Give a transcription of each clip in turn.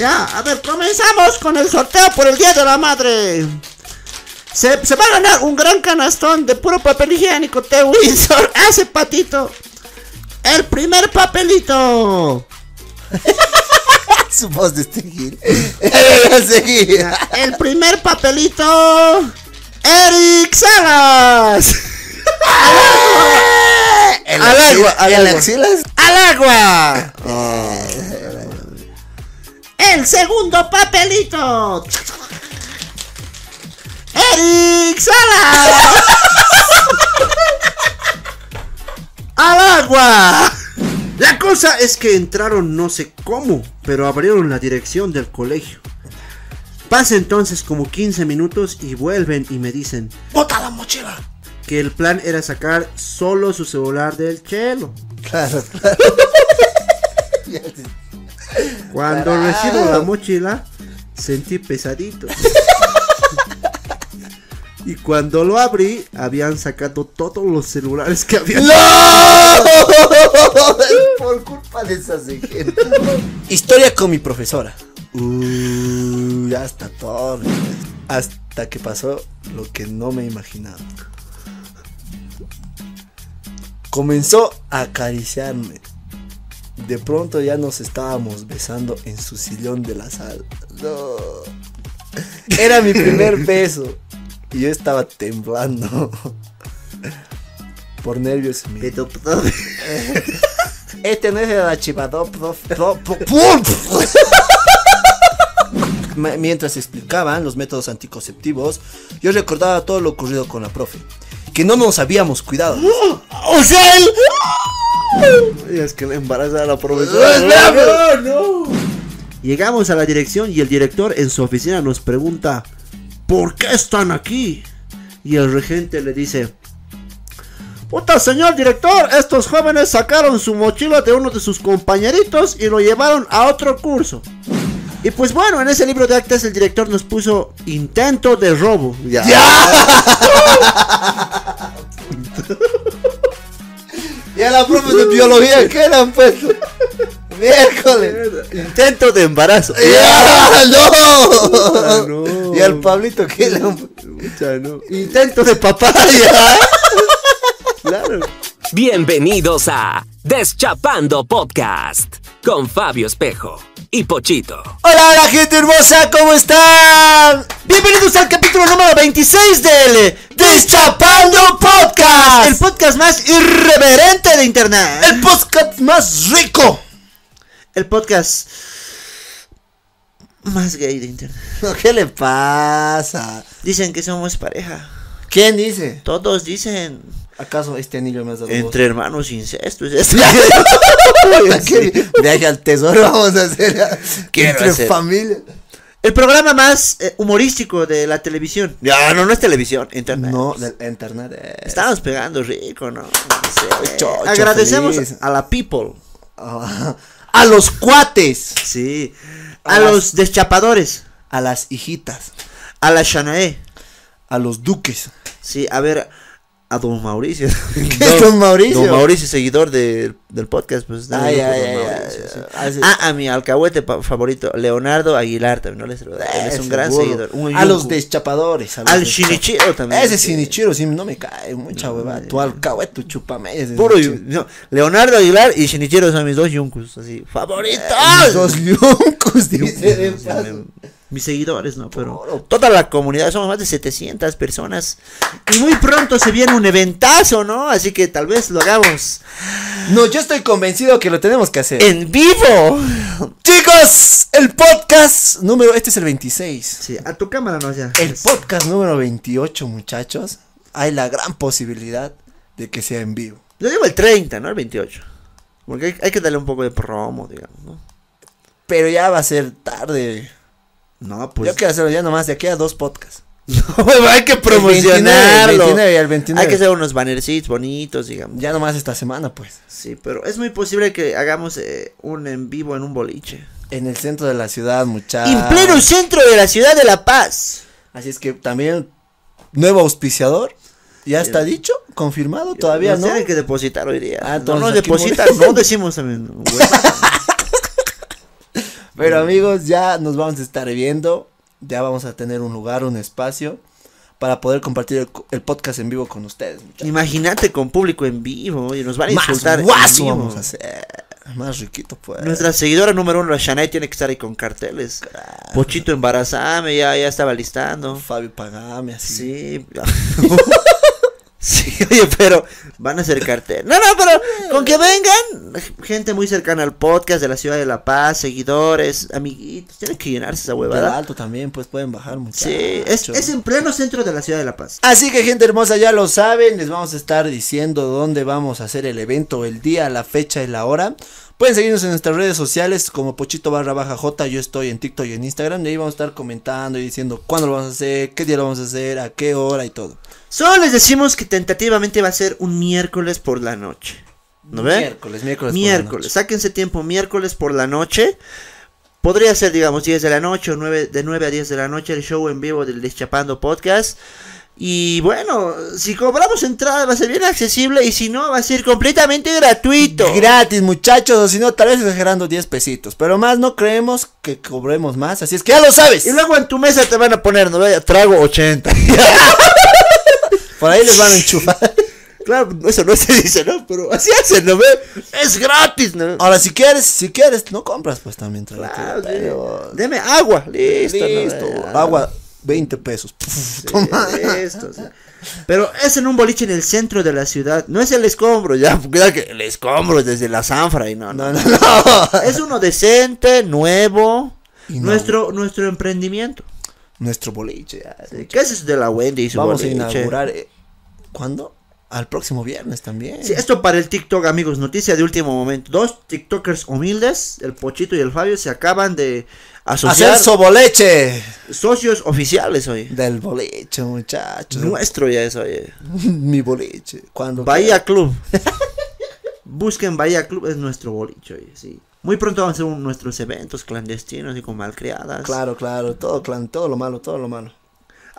Ya, a ver, comenzamos con el sorteo por el Día de la Madre. Se, se va a ganar un gran canastón de puro papel higiénico de Windsor. Hace patito. El primer papelito. Su voz de este gil. El primer papelito. Eric Salas. Al agua, al agua. ¡Al agua! El segundo papelito. Eric Salas. ¡Al agua! La cosa es que entraron no sé cómo, pero abrieron la dirección del colegio. Pasa entonces como 15 minutos y vuelven y me dicen ¡Bota la mochila! que el plan era sacar solo su celular del chelo. Claro, claro. Cuando recibo la mochila, sentí pesadito. y cuando lo abrí, habían sacado todos los celulares que habían. ¡No! Por culpa de esas de gente. Historia con mi profesora. Ya está todo. Hasta que pasó lo que no me imaginaba. Comenzó a acariciarme. De pronto ya nos estábamos besando en su sillón de la sala. No. Era mi primer beso. Y yo estaba temblando. Por nervios. Este no es el archivador. Mientras explicaban los métodos anticonceptivos, yo recordaba todo lo ocurrido con la profe. Que no nos habíamos cuidado. ¡O sea, él! Es que le embaraza a la profesora. ¡No, no! Llegamos a la dirección y el director en su oficina nos pregunta: ¿Por qué están aquí? Y el regente le dice: Puta señor director, estos jóvenes sacaron su mochila de uno de sus compañeritos y lo llevaron a otro curso. Y pues bueno, en ese libro de actas el director nos puso intento de robo. Ya. Y a la profe de biología, ¿qué le han puesto? Miércoles. Intento de embarazo. ¡Ya! ¡No! no. Y al Pablito, ¿qué le han puesto? No. Intento de papaya. claro. Bienvenidos a Deschapando Podcast con Fabio Espejo y Pochito. Hola, hola, gente hermosa, ¿cómo están? Bienvenidos al capítulo número 26 del Deschapando Podcast. el podcast más irreverente de internet. El podcast más rico. El podcast más gay de internet. ¿Qué le pasa? Dicen que somos pareja. ¿Quién dice? Todos dicen ¿Acaso este anillo me has dado entre hermanos incesto. es esto. vos? ¿Qué viaje al tesoro vamos a hacer? Quiero entre hacer. familia. El programa más eh, humorístico de la televisión. Ya, no, no es televisión, internet. No, internet es... Estamos pegando rico, ¿no? Sí. Agradecemos feliz. a la people. Ah, a los cuates. Sí. A, A las- los deschapadores. A las hijitas. A la Shanae. A los duques. Sí, a ver, a don Mauricio. ¿Qué es don Mauricio? Don Mauricio, seguidor de- del podcast. Pues, Ay, ay, Don ay, Mauricio, ay, sí. ay, sí. Ah, a mi alcahuete favorito, Leonardo Aguilar también, no les Él es un gran seguidor. un a los deschapadores. a los Al Shinichiro también. Ese. Shinichiro sí no me cae mucha hueva. Tu alcahuete, tu chupame. Puro no, Leonardo Aguilar y Shinichiro son mis dos yuncus, así, favoritos. Mis dos yuncus, dice. Mis seguidores, ¿no? Pero toda la comunidad, somos más de 700 personas. Y muy pronto se viene un eventazo, ¿no? Así que tal vez lo hagamos No, yo estoy convencido que lo tenemos que hacer. en vivo. Chicos, el podcast número. Este es el 26. Sí, a tu cámara no ya. El podcast número 28, muchachos. Hay la gran posibilidad de que sea en vivo. Yo digo el 30, ¿no? El 28. Porque hay, hay que darle un poco de promo, digamos, ¿no? Pero ya va a ser tarde. No, pues. Yo quiero hacerlo ya nomás de aquí a dos podcasts. No, hay que El promocionarlo. 29 y el 29. Hay que hacer unos bannercitos bonitos, digamos. Ya nomás esta semana, pues. Sí, pero es muy posible que hagamos eh, un en vivo en un boliche. En el centro de la ciudad, muchachos. En pleno centro de la ciudad de La Paz. Así es que también, nuevo auspiciador. ¿Ya está dicho? ¿Confirmado? Todavía Nos no. tienen que depositar hoy día. Ah, no nos depositan, no decimos también. hueva. Pero amigos, ya nos vamos a estar viendo. Ya vamos a tener un lugar, un espacio para poder compartir el, el podcast en vivo con ustedes. Imagínate con público en vivo y nos van a Más insultar. en guaso vivo. vamos a hacer. Más riquito, pues. Nuestra seguidora número uno, la Shanae, tiene que estar ahí con carteles. Pochito embarazame, ya, ya estaba listando. Fabio Pagame, así. Sí. oye, pero van a hacer cartel. No, no, pero con que vengan, gente muy cercana al podcast de la ciudad de La Paz, seguidores, amiguitos, tienen que llenarse esa huevada. alto también, pues pueden bajar mucho. Sí, es, es en pleno centro de la ciudad de La Paz. Así que gente hermosa, ya lo saben, les vamos a estar diciendo dónde vamos a hacer el evento, el día, la fecha y la hora. Pueden seguirnos en nuestras redes sociales como Pochito barra baja J, yo estoy en TikTok y en Instagram, y ahí vamos a estar comentando y diciendo cuándo lo vamos a hacer, qué día lo vamos a hacer, a qué hora y todo. Solo les decimos que tentativamente va a ser un miércoles por la noche. ¿No ven? Miércoles, miércoles. por la Miércoles, noche. sáquense tiempo miércoles por la noche. Podría ser, digamos, 10 de la noche o 9, de 9 a 10 de la noche el show en vivo del Deschapando Podcast. Y bueno, si cobramos entrada va a ser bien accesible y si no va a ser completamente gratuito. Gratis, muchachos, o si no, tal vez exagerando 10 pesitos. Pero más no creemos que cobremos más, así es que ya lo sabes. y luego en tu mesa te van a poner, no vaya, trago 80. Por ahí les van a enchufar. claro, eso no se dice, ¿no? Pero así hacen, ¿no ve? Es gratis, ¿no? Ahora, si quieres, si quieres, no compras pues también. Claro, pero- Deme agua, listo. ¿no? Listo, Ya. agua, 20 pesos. Sí, Toma. esto, sí. Pero es en un boliche en el centro de la ciudad. No es el escombro, ya. Que el escombro es desde la Sanfra y no, no. No. Es uno decente, nuevo. Y. Nuestro, nuestro emprendimiento. Nuestro boliche. ya. ¿Qué es eso de la Wendy y su Vamos a inaugurar. eh, ¿Cuándo? Al próximo viernes también. Sí, esto para el TikTok, amigos, noticia de último momento. Dos TikTokers humildes, el Pochito y el Fabio, se acaban de asociar Hacer su boleche. socios oficiales hoy. Del boliche, muchachos. Nuestro ya es hoy. Mi boliche. Cuando Bahía Club. Busquen Bahía Club, es nuestro boliche, oye, sí. Muy pronto vamos a un- nuestros eventos clandestinos y con malcriadas. Claro, claro, todo clan, todo lo malo, todo lo malo.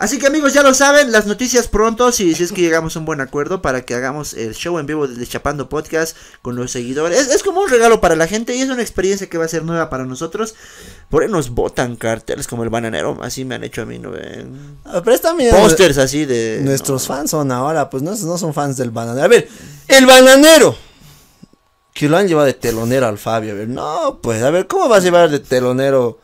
Así que amigos, ya lo saben, las noticias pronto, si, si es que llegamos a un buen acuerdo para que hagamos el show en vivo del Chapando Podcast con los seguidores. Es, es como un regalo para la gente y es una experiencia que va a ser nueva para nosotros. Por ahí nos botan carteles como el bananero, así me han hecho a mí, ¿no? Ah, Pero está bien. Pósters así de... Nuestros fans son ahora, pues no, no son fans del bananero. A ver, el bananero. Que lo han llevado de telonero al Fabio. A ver, no, pues, a ver, ¿cómo vas a llevar de telonero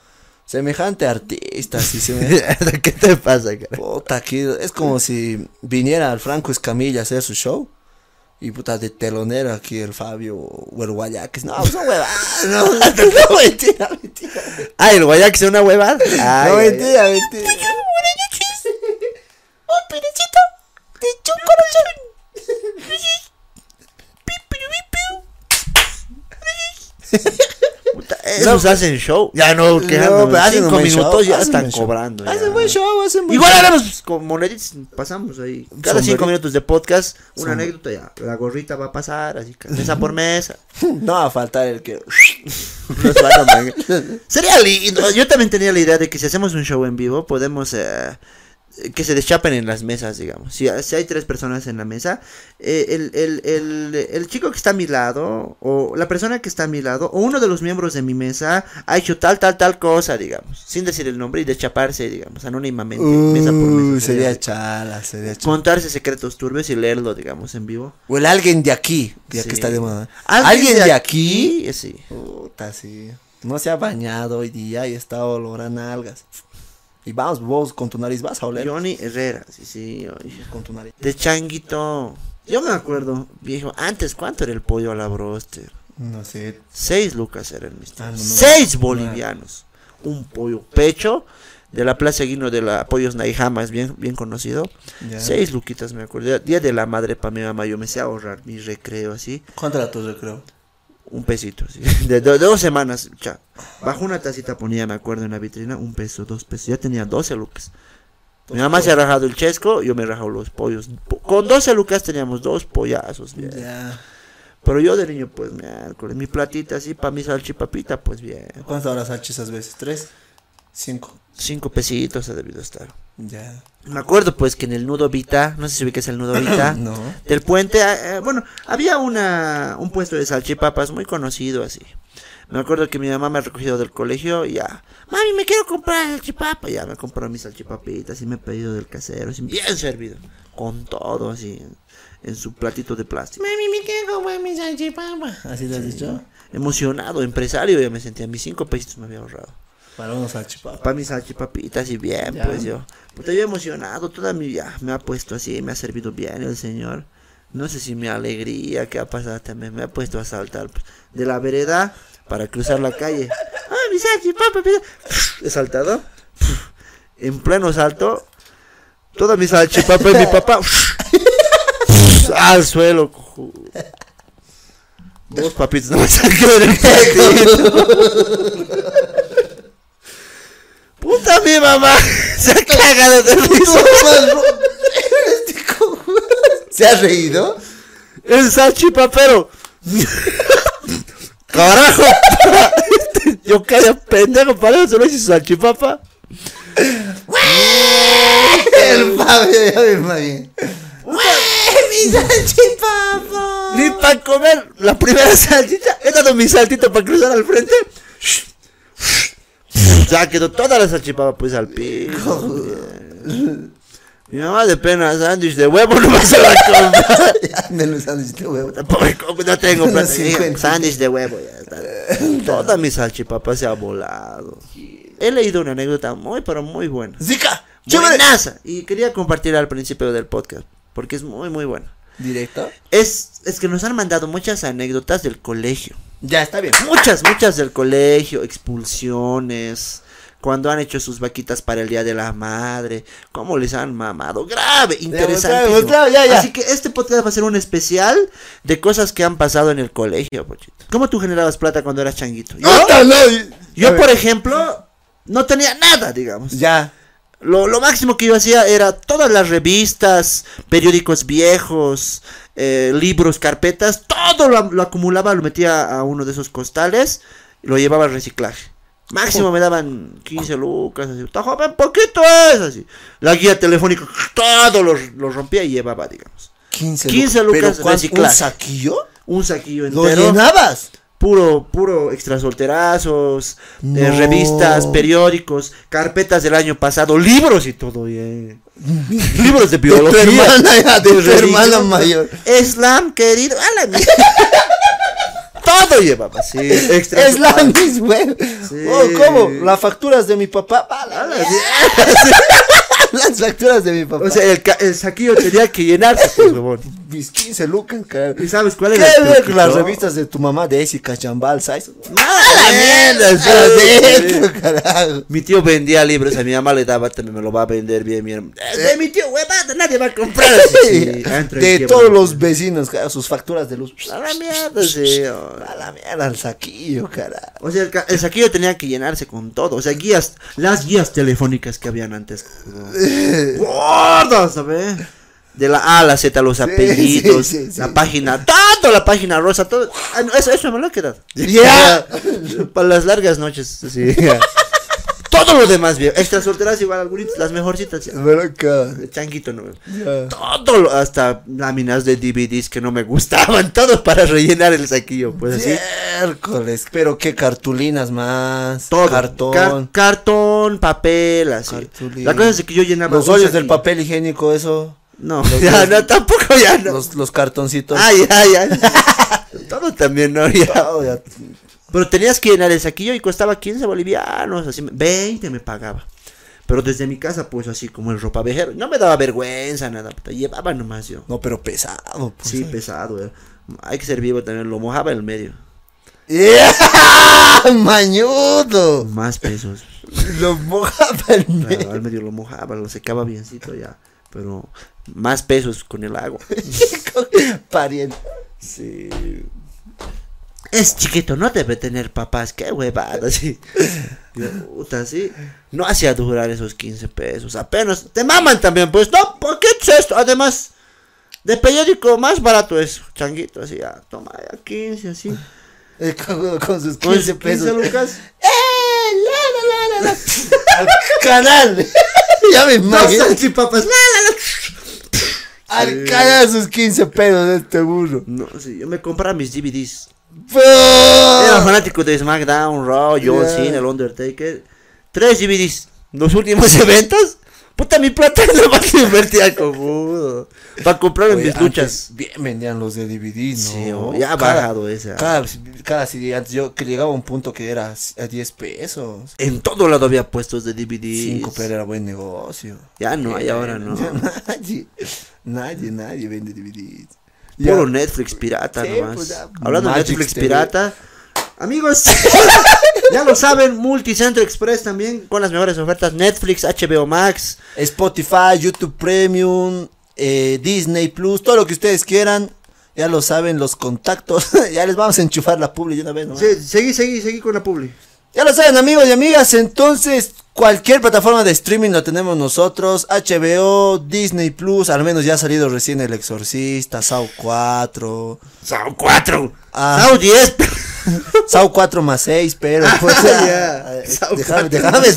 semejante artista? Si se me- ¿Qué te pasa, cara? Puta, aquí es como si viniera el Franco Escamilla a hacer su show. Y puta, de telonero aquí el Fabio o el Guayaquis. No, son huevadas. No, no, mentira, mentira. Ah, el Guayax es una huevada. Ay, no, ay, ay. mentira, mentira. Un pedacito de chocolate. Esos hacen show. Ya no, que No, hacen un cinco minutos show, ya están cobrando. ya. Hacen buen show, hacen buen Igual show. haremos con moneditas, pasamos ahí. Cada cinco Sombrerito. minutos de podcast, una anécdota ya. La gorrita va a pasar, así, que mesa por mesa. No va a faltar el que. Sería lindo. Yo también tenía la idea de que si hacemos un show en vivo, podemos eh, que se deschapen en las mesas, digamos. Si, si hay tres personas en la mesa, eh, el, el, el, el chico que está a mi lado, o la persona que está a mi lado, o uno de los miembros de mi mesa, ha hecho tal, tal, tal cosa, digamos. Sin decir el nombre y deschaparse, digamos, anónimamente. mesa por mesa. Sería así. chala, sería chala. Contarse secretos turbios y leerlo, digamos, en vivo. O el alguien de aquí, ya Sí. que está de moda. ¿Alguien, de, aquí? Sí. Puta, sí. No se ha bañado hoy día y está olorando a algas. Y vamos, vos con tu nariz vas a oler. Johnny Herrera, sí, sí. oye. Con tu nariz. De changuito. Yo me acuerdo, viejo, antes, ¿cuánto era el pollo a la broster? No sé. Seis lucas era el mister. Ah, no, no. Seis bolivianos. Un pollo pecho de la Plaza Guino de la Pollos Naijamas, bien, bien conocido. Ya. Seis luquitas, me acuerdo. Día de la madre para mi mamá, yo me sé ahorrar mi recreo así. ¿Cuánto era tu recreo? Un pesito, así. De, dos semanas. Bajo una tacita ponía, me acuerdo, en la vitrina, un peso, dos pesos. Ya tenía 12 lucas. Mi mamá se ha rajado el chesco, yo me he rajado los pollos. Po- Con 12 lucas teníamos dos pollazos, bien. Pero yo de niño, pues, miércoles, mi platita así para mi salchipapita, pues bien. ¿Cuántas horas has hecho esas veces? ¿Tres? ¿Cinco? Cinco pesitos ha debido estar. Ya. Me acuerdo, pues, que en el nudo Vita, no sé si ubicas el nudo Vita, No. del puente, eh, eh, bueno, había una, un puesto de salchipapas muy conocido así. Me acuerdo que mi mamá me ha recogido del colegio y ya. Mami, me quiero comprar salchipapa. Ya me compró mis salchipapitas y me he pedido del casero, así, bien servido. Con todo así, en, en su platito de plástico. Mami, me quiero comer mi salchipapa. ¿Así te has dicho? Emocionado, empresario, ya me sentía. Mis cinco pesitos me había ahorrado. Para unos salchipapas. Para mis salchipapitas y bien, Ya. pues yo. Puta, yo emocionado, toda mi vida me ha puesto así, me ha servido bien el señor. No sé si mi alegría, qué ha pasado también, me ha puesto a saltar pues, de la vereda para cruzar la calle. ¡Ah, mi salchipapa! He saltado. En pleno salto, toda mi salchipapa y mi papá al suelo. Dos papitos no me sacaron el platito. Puta mi mamá se ha cagado de risa. ¿Se ha reído? El salchipapero. Carajo. Yo quedé pendejo para eso, no hice salchipapa. El Fabio, ya me imagino. ¡Mi salchipapa! Ni para comer la primera salchicha. He dado mi saltito para cruzar al frente. Ya quedó toda la salchipapa pues al piso. Mi mamá de pena, sándwich de huevo no la compra. Ya, menos sándwich de huevo. Pobre, no tengo plata. 50. Sándwich de huevo, ya está. Toda mi salchipapa se ha volado. He leído una anécdota muy, pero muy buena. ¡Chévere! Buenaza. Y quería compartir al principio del podcast. Porque es muy, muy buena. ¿Directo? Es, es que nos han mandado muchas anécdotas del colegio. Ya, está bien. Muchas, muchas del colegio. Expulsiones. Cuando han hecho sus vaquitas para el Día de la Madre. Cómo les han mamado. Grave, interesante. grave, ya, ya. Así que este podcast va a ser un especial de cosas que han pasado en el colegio, Pochito. ¿Cómo tú generabas plata cuando eras changuito? Yo, yo por ejemplo, no tenía nada, digamos. Ya. Lo, lo máximo que yo hacía era todas las revistas, periódicos viejos, eh, libros, carpetas, todo lo, lo acumulaba, lo metía a uno de esos costales y lo llevaba al reciclaje. Máximo me daban 15 lucas, así, está joven, poquito es, así. La guía telefónica, todo lo, lo rompía y llevaba, digamos. 15, 15 lucas. lucas ¿Pero cuánto? ¿Un reciclaje. saquillo? Un saquillo ¿Lo entero. llenabas? Puro, puro extra solterazos, eh, No. revistas, periódicos, carpetas del año pasado, libros y todo bien. libros de De biología. tu hermana, ya, de tu hermana mayor. Islam, querido. A la mierda. todo llevaba, sí. Extra Es la mis güey. Sí. Oh, ¿cómo? Las facturas de mi papá. Ah, la- A la Las facturas de mi papá. O sea, el, el saquillo tenía que llenarse, pues, huevón. mis 15 lucas, carajo. ¿Y sabes cuál ¿Qué era el ver las revistas de tu mamá de Esi Cachambal, ¿sabes? Nada, la mierda. Adentro, carajo. Mi tío vendía libros, a mi mamá le daba, también me lo va a vender bien, mi hermano. Es de mi tío, huevada, nadie va a comprar. Sí, de todos los vecinos, carajo, sus facturas de luz. A la mierda, sí. A la mierda, el saquillo, carajo. O sea, el, ca- el saquillo tenía que llenarse con todo. O sea, guías, las guías telefónicas que habían antes. Gordas, ¿sabes? De la A a la Z, los apellidos, sí, sí, sí. la página, todo, la página rosa, todo. Ah, eso, eso me lo he quedado. Ya. Para las largas noches, sí. todo lo demás, bien. Extra solteras igual, algunas, las mejorcitas. Pero acá. De changuito, no. Ya. Todo, lo- hasta láminas de DVDs que no me gustaban, todo para rellenar el saquillo, pues así. Miércoles, pero qué cartulinas más. Todo. Cartón. Ca- cartón, papel, así. Cartulina. La cosa es que yo llenaba. los hoyos del papel higiénico, eso. No, los- ya, los- no, tampoco ya no. Los, los cartoncitos. Ay, ay, ay. Todo también, ¿no? Ya. Todo ya. Pero tenías que llenar el saquillo y costaba 15 bolivianos, así, me- 20 me pagaba. Pero desde mi casa, pues así como el ropavejero, no me daba vergüenza, nada, puta, llevaba nomás yo. No, pero pesado. Pues, Sí, pesado, eh. Hay que ser vivo también, lo mojaba en el medio. ¡Yeah! ¡Mañudo! Más pesos. Lo mojaba el Claro, medio. al medio lo mojaba, lo secaba biencito ya. Pero más pesos con el agua. Pariente. Sí. Es chiquito, no debe tener papás, qué huevada, sí. Yo, puta, sí. No hacía durar esos 15 pesos, apenas. Te maman también, pues, no, ¿por qué es esto? Además, de periódico más barato es, changuito, así, ya, toma, ya 15, así. Eh, Con, con sus Con 15 15 pesos. lucas. Al canal. ya me Dos imagino. salchipapas, la, la, la. Al canal sus 15 pesos de este burro. No, sí, yo me compraba mis DVDs. Era fanático de SmackDown, Raw, John Ya. Cena, el Undertaker. Tres DVDs. Los últimos eventos. Puta, mi plata la más que invertía como Para comprarme Oye, mis luchas. Bien vendían los de DVD, ¿no? Sí, oh, ya ha bajado esa. Cada, cada CD, antes yo que llegaba a un punto que era a 10 pesos. En todo lado había puestos de DVDs. 5 pero era buen negocio. Ya no hay ahora, no. Ya nadie, nadie, nadie vende DVDs. Puro. Netflix pirata Sí, nomás. pues Hablando de Netflix TV. pirata. Amigos, ya lo saben, Multicentro Express también con las mejores ofertas. Netflix, HBO Max. Spotify, YouTube Premium, eh, Disney Plus, todo lo que ustedes quieran. Ya lo saben, los contactos. ya les vamos a enchufar la publi de una vez, ¿no? Sí, seguí, seguí, seguí con la publi. Ya lo saben, amigos y amigas. Entonces, cualquier plataforma de streaming lo tenemos nosotros. HBO, Disney Plus, al menos ya ha salido recién El Exorcista, Saw 4, Sao 4. Ah. Sao 10. Saw 4 más 6, pero pues ya. déjame, 4.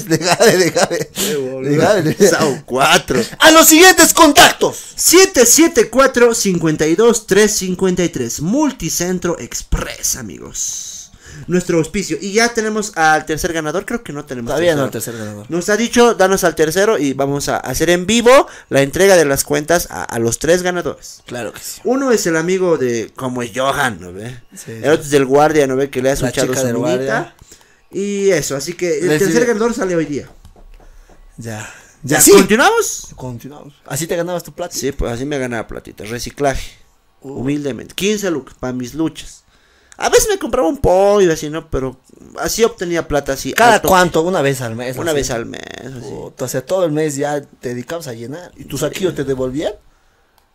déjame, déjame. Sao 4. A los siguientes contactos. 774 52 353 Multicentro Express, amigos. Nuestro auspicio. Y ya tenemos al tercer ganador. Creo que no tenemos. Todavía no tercer ganador. Nos ha dicho, danos al tercero y vamos a hacer en vivo la entrega de las cuentas a, a los tres ganadores. Claro que sí. Uno es el amigo de, como es Johan, ¿no ve? Sí, el otro es del guardia, ¿no ve? Que le ha escuchado su minita. guardia. Y eso, así que el Les tercer diré- ganador sale hoy día. Ya. ¿Ya sí. continuamos? Continuamos. ¿Así te ganabas tu plata? Sí, pues así me ganaba platita. Reciclaje. Humildemente. 15 lucas para mis luchas. A veces me compraba un pollo así, ¿no? Pero así obtenía plata así. ¿Cada cuánto? Una vez al mes. Una así. vez al mes. así. Puta, o sea, todo el mes ya te dedicabas a llenar. ¿Y tus saquillos te devolvían?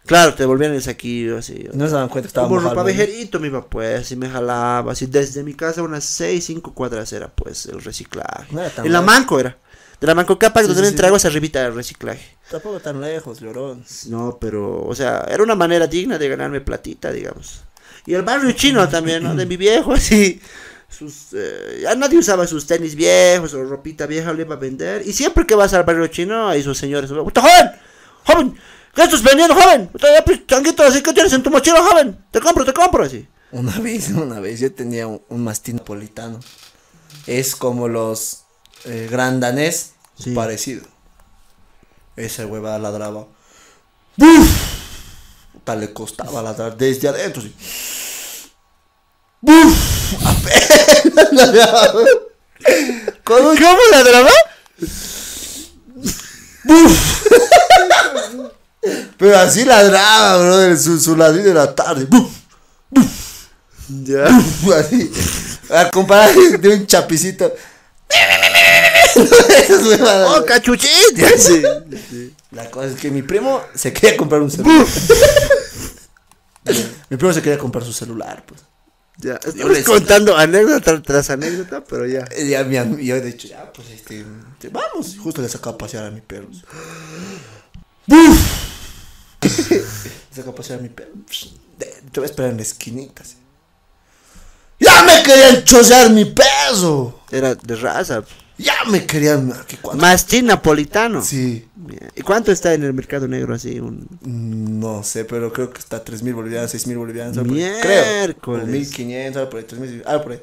Claro, te volvían el saquillo así. No se daban cuenta que estaba Como ropa vejerito me iba pues, y me jalaba, así desde mi casa unas 6, 5 cuadras era pues el reciclaje. No era tan en la manco era. De la manco capa Sí, donde sí, me sí. traigo esa arribita del reciclaje. Tampoco tan lejos, llorón. No, pero, o sea, era una manera digna de ganarme platita, digamos. Y el barrio chino también, ¿no? De mi viejo, así. Sus, eh, ya nadie usaba sus tenis viejos o ropita vieja, le iba a vender. Y siempre que vas al barrio chino, hay sus señores. "Puta, joven! ¡Joven! ¿Qué estás vendiendo, joven? Pues, changuito, así que tienes en tu mochila, joven. Te compro, te compro, así. Una vez, una vez, yo tenía un, un mastín napolitano. Es como los eh, gran danés, Sí. parecido. Esa hueva ladraba. ¡Buf! Puta, le costaba ladrar desde adentro, sí. ¡Buf! Apenas ladraba. Un- ¿Cómo ladraba? Pero así ladraba, brother, su, su ladrido de la tarde. ¡Buf! Ya. Así, a comparar de un chapicito. Esas huevadas. ¡Oh, cachuchín! Sí. La cosa es que mi primo se quería comprar un celular. mi primo se quería comprar su celular, pues. Ya, Yo les- contando anécdota tras anécdota, pero ya. Y ya mi yo he dicho, ya, pues este, vamos. Justo le sacaba a pasear a mi perro. ¡Buf! le sacaba a pasear a mi perro. De- Te voy a esperar en la esquinita. ¡Ya me querían chosear mi peso! Era de raza. ¡Ya me querían! Mastín napolitano. Sí. ¿Y cuánto está en el mercado negro así? Un... Mm, No sé, pero creo que está 3.000 bolivianos, 6.000 bolivianos. algo por ahí. Miércoles. Creo. O 1.500, algo por ahí, 3.000, algo por ahí.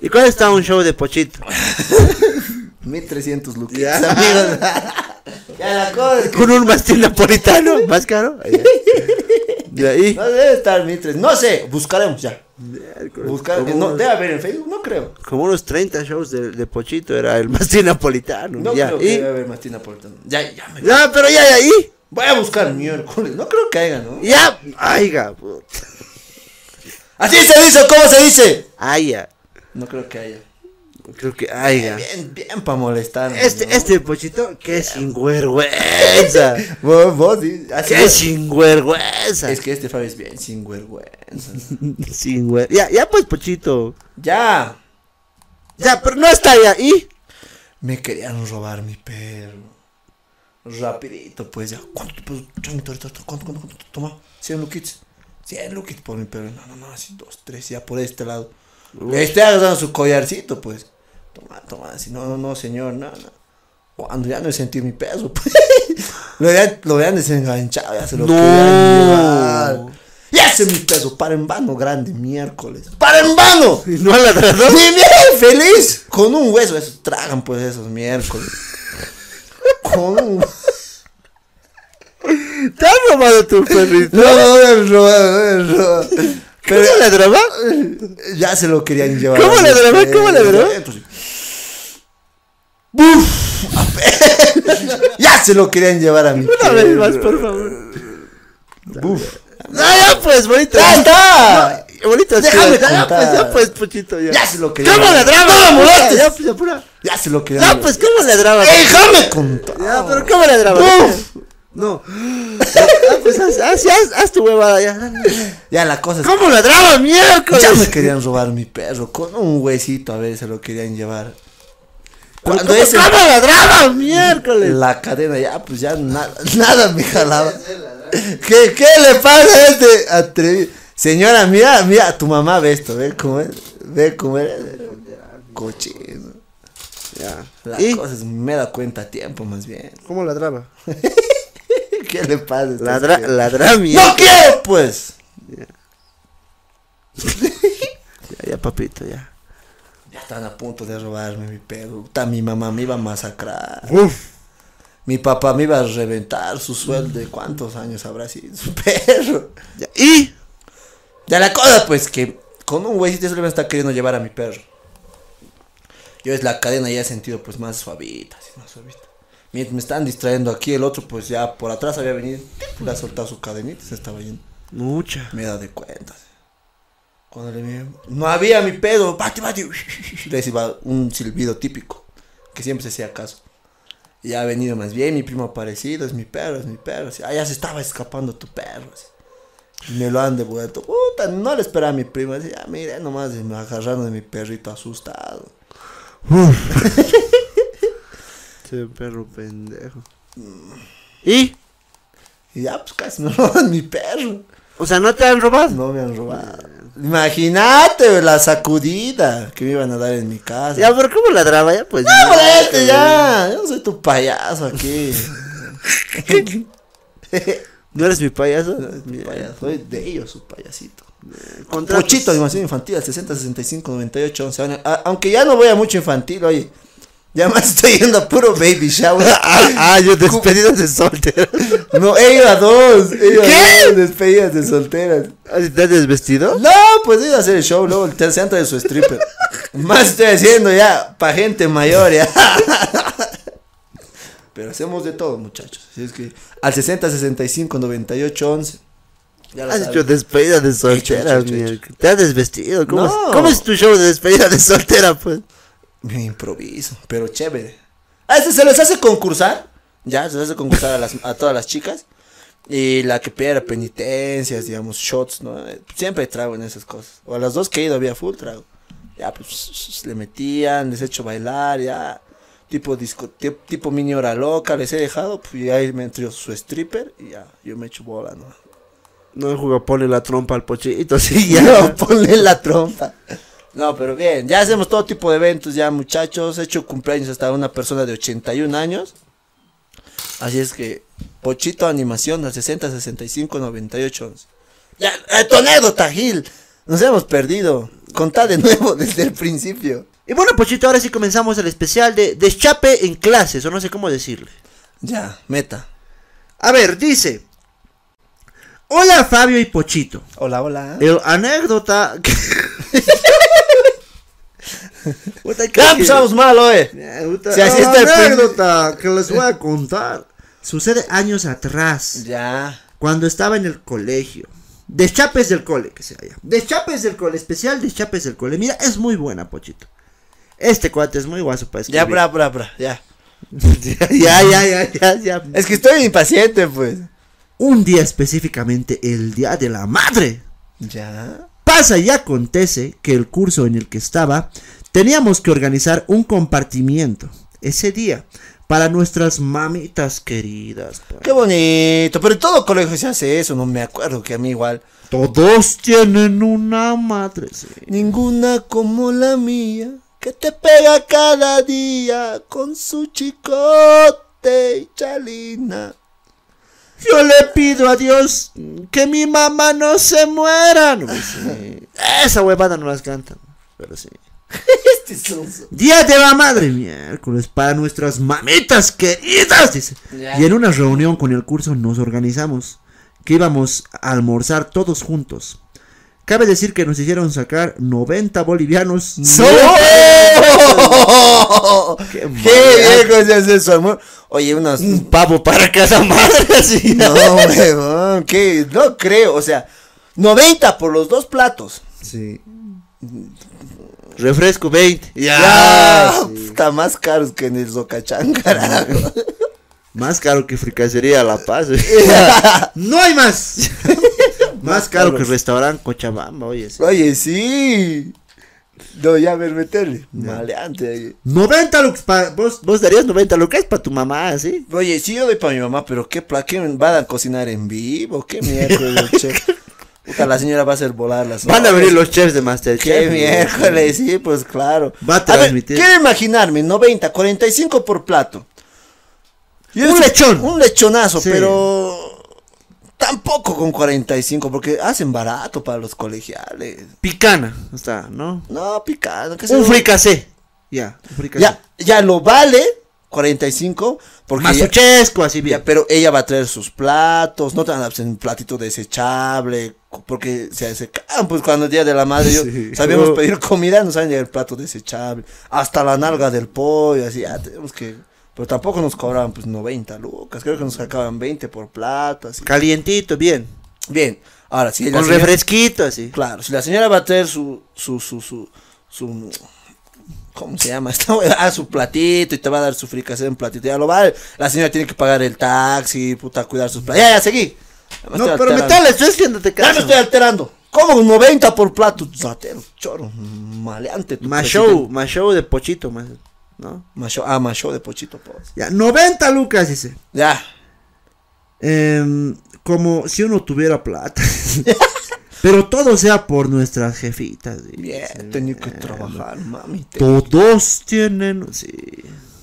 ¿Y cuál está un show de Pochito? 1.300 lucas. Ya. amigos. ya la cosa Con un mastín napolitano, más caro. De ahí. no debe estar 1.300. No sé, buscaremos ya. Como, no, unos, debe haber en Facebook, no creo. como unos 30 shows de, de Pochito era el mastín napolitano. No ya. creo que y- debe haber Martina Napolitano. Ya, ya me. Ya, pero ya, ya, ahí. Voy a buscar miércoles. No creo que haya, ¿no? Ya. Aiga. puta. Así se dice, ¿cómo se dice? Aya. No creo que haya. Creo que aiga. Bien, bien para molestar. Este, este Pochito, qué sinvergüenza. Vos, vos, sí, así Qué es. sinvergüenza. Es que este Fabio es bien sinvergüenza. Sinver- Ya, ya pues, Pochito. ya. Ya, pero no está ya. ¿Y? Me querían robar mi perro. Rapidito, pues ya. ¿Cuánto te puedo? ¿Cuánto, cuánto, cuánto? Toma, 100 luquitos. 100 luquitos por mi perro. No, no, no, así dos, tres, ya por este lado. Le estoy agarrando su collarcito, pues. Toma, toma, así. No, no, no, señor, no, no. Cuando ya no he sentido mi peso, pues. lo, habían, lo habían desenganchado, ya se lo No. querían llevar. Ya se hace mi perro? Para en vano grande, miércoles. ¡Para en vano! ¿Y no ha ladrado? ¡Mi bien feliz! Con un hueso, eso tragan pues esos miércoles. Con un... ¿Te has robado tu perrito? No, no, no no es robado. ¿Cómo? Ya se lo querían llevar. ¿Cómo a le mi drama? perro. ¿Cómo le drama? Entonces, ¡Buf! ya se lo querían llevar a mi Una vez más, por favor. Buf. Ah, ya pues, bonito. ¡Ya está! Bonito, Déjame ya, ya, pues, ya pues, Puchito, ya. Ya se lo querían ¿Cómo le drama? ¡No molestes! Ya, pues, apura. Ya se lo querían Ya, pues, ¿cómo le drama? ¡Déjame contar! Ya, pero ¿cómo le drama? Uf. No. Ah, pues, haz, haz, haz, haz tu huevada, ya. Ya la cosa es ¿Cómo le drama, miércoles? Ya me querían robar mi perro. Con un huesito a ver se lo querían llevar. ¿Pero Cuando ¿Cómo, ese- ¿Cómo le drama, miércoles? La cadena ya, pues ya nada, nada me jalaba. ¿Qué, ¿Qué le pasa a este atrevido? Señora, mira, mira, tu mamá ve esto, ve cómo es, ve cómo es. Cochino. Ya. La ¿Y? cosa es, me da cuenta a tiempo más bien. ¿Cómo la drama? ¿Qué le pasa? este Ladra, ladra, ¡No miércoles. quiero, pues! Ya, ya, papito, ya. Están a punto de robarme mi perro. Puta, mi mamá me iba a masacrar. Uf. Mi papá me iba a reventar su sueldo de cuántos años habrá sido su perro. Ya. ¿Y? Ya la cosa, pues, que con un güey le van a estar queriendo llevar a mi perro. Yo es la cadena ya he sentido pues más suavita, así más suavita. Mientras me están distrayendo aquí, el otro pues ya por atrás había venido, le ha soltado su cadenita, y se estaba yendo. Mucha. Me he dado de cuenta. así. Cuando le vi, no había mi pedo, bate, bate, le decía un silbido típico, que siempre se hacía caso. Y ha venido más bien, mi primo aparecido, es mi perro, es mi perro. así, ah, ya se estaba escapando tu perro. así. Me lo han devuelto. Puta, no le esperaba a mi primo. Decía, ah, mire, nomás me agarraron de mi perrito asustado. Ese perro pendejo. ¿Y? Y ya, pues casi me roban mi perro. O sea, ¿no te han robado? No me han robado. Imagínate la sacudida que me iban a dar en mi casa. Ya, pero ¿cómo la drama? Ya, pues. ¡No moleste ya! Yo no soy tu payaso aquí. ¿No eres mi payaso? Mi payaso, Soy de ellos su payasito. Contratos. Pochito, animación infantil, al 60, 65, 98, 11 años. A- aunque ya no voy a mucho infantil, oye. Ya más estoy yendo a puro baby shower. Ah, ah, yo despedidas de soltero. No, he ido a dos. He ido a ¿Qué? dos despedidas de solteras. ¿Ah, ¿Te has desvestido? No, pues he ido a hacer el show, luego el centro de su stripper. Más estoy haciendo ya, pa' gente mayor ya. Pero hacemos de todo, muchachos. Así es que al 60, 65, 98, 11. Ya Has hecho despedida de soltera, hecho, hecho, miércoles. ¿Te has desvestido? ¿Cómo, No. es, ¿Cómo es tu show de despedida de soltera, pues? Me improviso, pero chévere. A este se les hace concursar. Ya, se les hace concursar a, las, a todas las chicas. Y la que pierde penitencias, digamos, shots, ¿no? Siempre trago en esas cosas. O a las dos que he ido había full trago. Ya, pues le metían, les he hecho bailar, ya. Tipo disco, ti- tipo mini hora loca, les he dejado. Pues ya ahí me entró su stripper y ya, yo me echo bola, ¿no? No jugado ponle la trompa al pochito, sí, ya. Ponle la trompa. No, pero bien, ya hacemos todo tipo de eventos, ya muchachos. He hecho cumpleaños hasta una persona de 81 años. Así es que, Pochito Animación al 60, 65, 98, 11. Ya, eh, tu anécdota, Gil. Nos hemos perdido. Contá de nuevo desde el principio. Y bueno, Pochito, ahora sí comenzamos el especial de Deschape en clases, o no sé cómo decirle. Ya, meta. A ver, dice. Hola Fabio y Pochito. Hola, hola. El anécdota. que- Puta, Ya mal, oye. Eh, Si así está anécdota que les voy a contar. Sucede años atrás, Ya. cuando estaba en el colegio. Deschapes del cole, que sea ya. Deschapes del cole, especial Deschapes del cole. Mira, es muy buena, Pochito. Este cuate es muy guaso para Ya, escribir. bra, bra, bra, ya. ya, ya, ya, ya, ya. Es que estoy impaciente, pues. Un día específicamente, el día de la madre. Ya. Pasa y acontece que el curso en el que estaba teníamos que organizar un compartimiento ese día para nuestras mamitas queridas. pa. Qué bonito. Pero en todo colegio se hace eso, no me acuerdo que a mí igual. Todos tienen una madre. sí. Ninguna como la mía, que te pega cada día con su chicote y chalina. Yo le pido a Dios que mi mamá no se muera. No, pues, sí. Esa huevada no las cantan. Pero sí. Este sonso. Día de la madre, miércoles, para nuestras mamitas queridas. Dice. Ya. Y en una reunión con el curso nos organizamos que íbamos a almorzar todos juntos. Cabe decir que nos hicieron sacar 90 bolivianos. ¡No! ¡Qué ¡Qué viejo se hace su amor! Oye, unos... Un pavo para cada madre así. No, huevón, ¿qué? No creo, o sea, 90 por los dos platos. Sí. Refresco 20. Ya. Ya, sí. está más caros que en el Zocachán, carajo. Más caro que fricacería La Paz. no hay más. más caro que restaurante Cochabamba, oye. sí. Oye, sí. No, ya a ver, meterle. Maleante. ahí. 90 lucas. pa- vos, vos darías 90 lucas para tu mamá, ¿sí? Oye, sí, yo doy para mi mamá, pero ¿qué, pla qué van a cocinar en vivo? ¿Qué miércoles, chef? Puta, la señora va a hacer volar las Van a venir los chefs de Masterchef. Qué miércoles, sí, pues claro. Va a ver, transmitir. quiero imaginarme, 90, 45 por plato. Y Un lechón. Un lechonazo, Sí. pero tampoco con 45, porque hacen barato para los colegiales. Picana, está, ¿no? No, que sea Un fricacé. Ya, un fricacé. Ya, ya lo vale 45, porque Masuchesco, así ya, bien. pero ella va a traer sus platos, no te van a hacer un platito desechable, porque se hace pues cuando el día de la madre yo Sí. sabíamos Oh. pedir comida, nos saben llegar el plato desechable, hasta la nalga del pollo, así, ya tenemos que, pero tampoco nos cobraban pues 90 lucas, creo que nos sacaban 20 por plato, así. Calientito, bien. Bien, ahora si Con señora- refresquito, así. Claro, si la señora va a traer su, su, su, su, su, ¿cómo se llama? Esta hueá? Ah, su platito y te va a dar su fricacé en platito, ya lo vale. La señora tiene que pagar el taxi, puta, cuidar sus platos. Ya, ya, seguí. Me No, pero metale, estoy haciéndote Ya me caso. estoy alterando. ¿Cómo un 90 por plato? Zatero, choro, maleante. Más show, más show de pochito, más. ¿No? Más show, ah, más show de pochito, pues. Ya, 90 lucas, dice. Ya. Em, como si uno tuviera plata. Pero todo sea por nuestras jefitas. Bien, tenía que trabajar, mami. Todos tienen. Sí.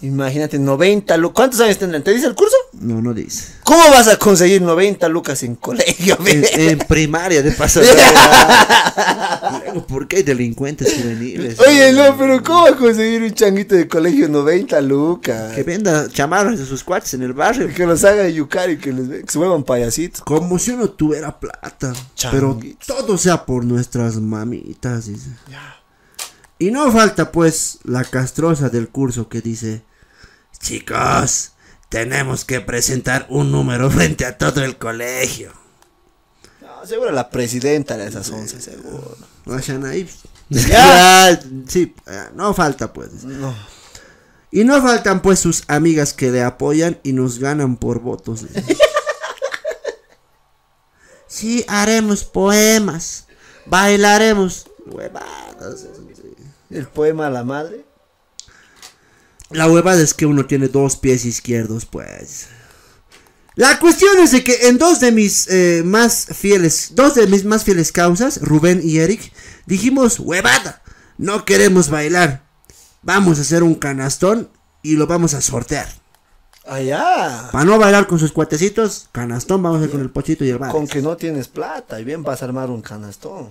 Imagínate, 90 lucas. ¿Cuántos años tendrán? ¿Te dice el curso? No, no dice. ¿Cómo vas a conseguir 90 lucas en colegio? En, primaria, de paso. Luego, ¿Por qué hay delincuentes juveniles? Oye, no, pero ¿cómo vas a conseguir un changuito de colegio 90 lucas? Que venda chamarras de sus cuates en el barrio. Que los haga yucar y que, les, que se vuelvan payasitos. Como si uno tuviera plata. Pero Changuitos. todo sea por nuestras mamitas, dice. Y no falta pues la castrosa del curso que dice, chicos, tenemos que presentar un número frente a todo el colegio. No, seguro la presidenta de esas 11, seguro. Vayan ahí. Ya. Sí, eh, no falta pues. No. Y no faltan pues sus amigas que le apoyan y nos ganan por votos. sí, haremos poemas, bailaremos. Huevadas. El poema a la madre. La huevada es que uno tiene dos pies izquierdos, pues. La cuestión es de que en dos de mis eh, más fieles, dos de mis más fieles causas, Rubén y Eric, dijimos, huevada, no queremos bailar. Vamos a hacer un canastón y lo vamos a sortear. Allá. Para no bailar con sus cuatecitos, canastón, vamos a hacer con el pochito y el bar. Con que no tienes plata y bien vas a armar un canastón.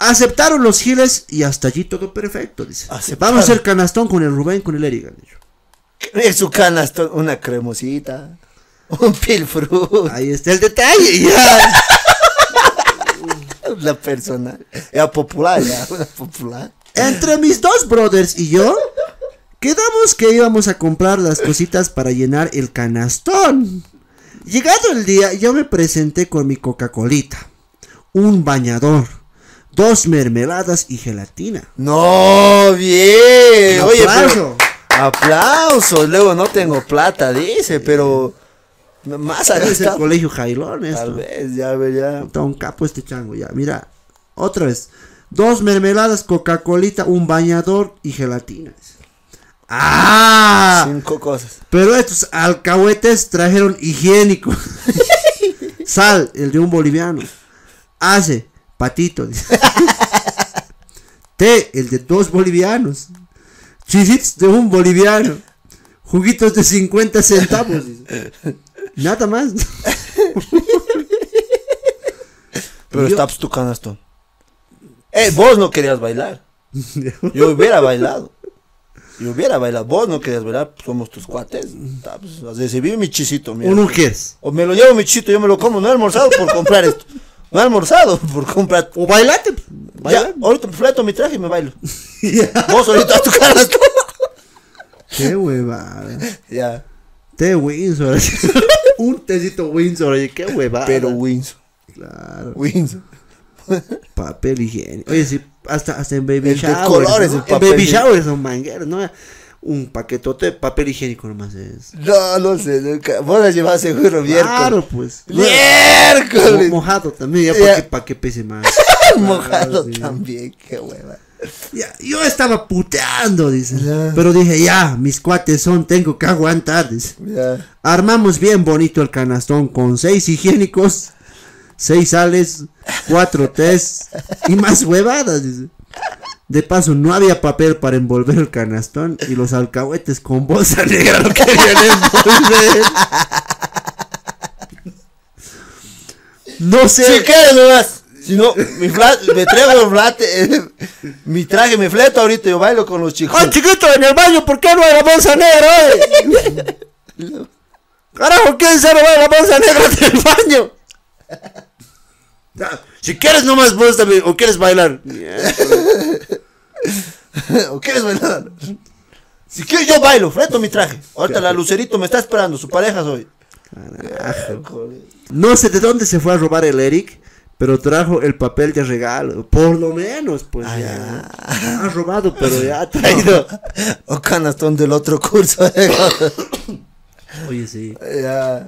Aceptaron los giles y hasta allí todo perfecto, dice. Aceptaron. Vamos a hacer canastón con el Rubén, con el dicho. Es su canastón, una cremosita. Un pilfrut. Ahí está el detalle, ya. La personal. Era popular, ya. Una popular. Entre mis dos brothers y yo, quedamos que íbamos a comprar las cositas para llenar el canastón. Llegado el día, yo me presenté con mi Coca-Colita, un bañador, dos mermeladas y gelatina. No, bien. Oye, aplauso. pero. Aplausos. Luego no tengo plata, dice, pero. Más allá Es el colegio Jailón Tal esto. vez, ya, ve, ya. Está un capo este chango, ya. Mira, otra vez. Dos mermeladas, Coca-Colita, un bañador y gelatina. ¡Ah! Cinco cosas. Pero estos alcahuetes trajeron higiénico. Sal, el de un boliviano. Hace, patito. Té, el de dos bolivianos. Chisitos de un boliviano. Juguitos de 50 centavos. Nada más. Pero Yo- está tu canastón. Eh, vos no querías bailar. Yo hubiera bailado. Yo hubiera bailado. Vos no querías bailar, somos tus cuates. Ta, pues, mi chisito, mira. ¿Uno qué es? O me lo llevo mi chisito, yo me lo como. No he almorzado por comprar esto. No he almorzado por comprar. O bailate. Ya, Baila. ahorita fleto mi traje y me bailo. Vos ahorita a tu canastón. Qué huevada. ya. Té Windsor. Un tecito Windsor. oye, Qué huevada. Pero Windsor. Claro. Windsor. Papel higiénico. Oye, sí, hasta, hasta en baby El de shower. colores, ¿no? el En baby de- shower son mangueros, ¿no? Un paquetote de papel higiénico nomás es. No, no sé. nunca. Vos la llevas seguro miércoles. Claro, pues. Miércoles. mojado también, ya para que, pa' que pese más. Mojado también, qué hueva. Ya, yo estaba puteando, dice. Ya. Pero dije, ya, mis cuates son, tengo que aguantar, dice. Ya. Armamos bien bonito el canastón con seis higiénicos, seis sales, cuatro tés y más huevadas, dice. De paso, no había papel para envolver el canastón y los alcahuetes con bolsa negra lo querían envolver. No sé. Si quieres nomás. Si no, mi flat, me traigo el flat, eh, mi traje, me fleto ahorita, yo bailo con los chicos. ¡Oh, chiquito, en el baño! ¿Por qué no hay la bolsa negra, eh? Carajo, ¿quién se roba la bolsa negra del baño? Si quieres nomás vos también, o quieres bailar. ¿O quieres bailar? Si quieres yo bailo, fleto mi traje. Ahorita la Lucerito me está esperando, su pareja soy. No sé de dónde se fue a robar el Eric, pero trajo el papel de regalo. Por lo menos, pues ya. Ha robado, pero ya ha traído. O canastón del otro curso. Oye, sí. ya.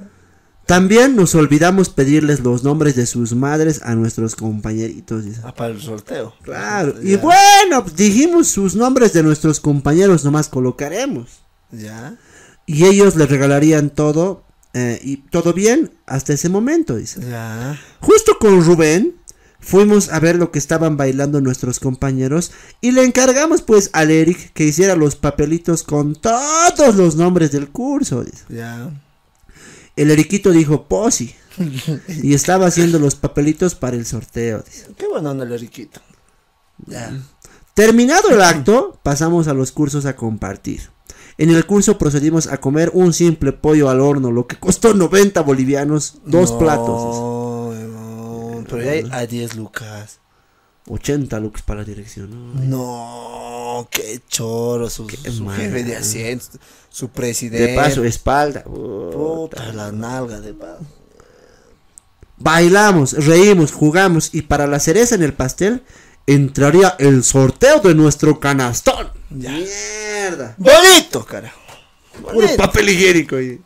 También nos olvidamos pedirles los nombres de sus madres a nuestros compañeritos. dice. Ah, para el sorteo. Claro. Y bueno, pues, dijimos sus nombres de nuestros compañeros, nomás colocaremos. Ya. Y ellos le regalarían todo. eh, y todo bien hasta ese momento, dice. Ya. Justo con Rubén fuimos a ver lo que estaban bailando nuestros compañeros y le encargamos pues al Eric que hiciera los papelitos con todos los nombres del curso. dice. Ya. El Eriquito dijo Posi y estaba haciendo los papelitos para el sorteo. dice. Qué bueno el riquito. Ya. Terminado el acto, pasamos a los cursos a compartir. En el curso procedimos a comer un simple pollo al horno, lo que costó 90 bolivianos, dos No, platos. no, pero ya hay a 10 lucas. 80 lux para la dirección. ¿no? No, qué choro, su, jefe de asiento, su presidente. De paso, espalda. Puta, la nalga de paso. Bailamos, reímos, jugamos y para la cereza en el pastel entraría el sorteo de nuestro canastón. Mierda. Bonito, carajo. Puro Bonito. papel higiénico. Y,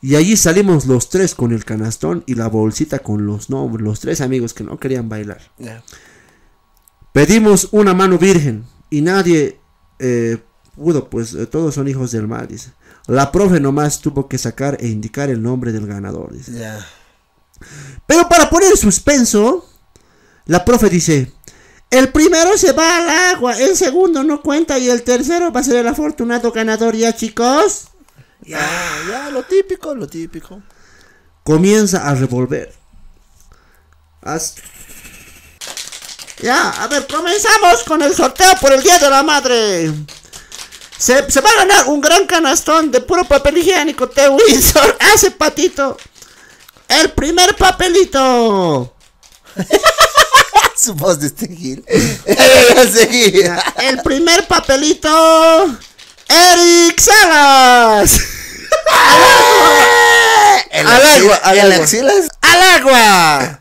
y allí salimos los tres con el canastón y la bolsita con los nombres, los tres amigos que no querían bailar. Ya. Pedimos una mano virgen y nadie eh, pudo, pues eh, todos son hijos del mal, dice. La profe nomás tuvo que sacar e indicar el nombre del ganador, dice. Ya. Pero para poner suspenso, la profe dice, el primero se va al agua, el segundo no cuenta y el tercero va a ser el afortunado ganador ya chicos. Ya, ya, lo típico, lo típico. Comienza a revolver. Haz- Ya, a ver, comenzamos con el sorteo por el Día de la Madre. Se, se va a ganar un gran canastón de puro papel higiénico de Windsor. Hace patito. El primer papelito. Su voz de este gil. El primer papelito. Eric Salas. Al agua, al agua. ¡Al agua!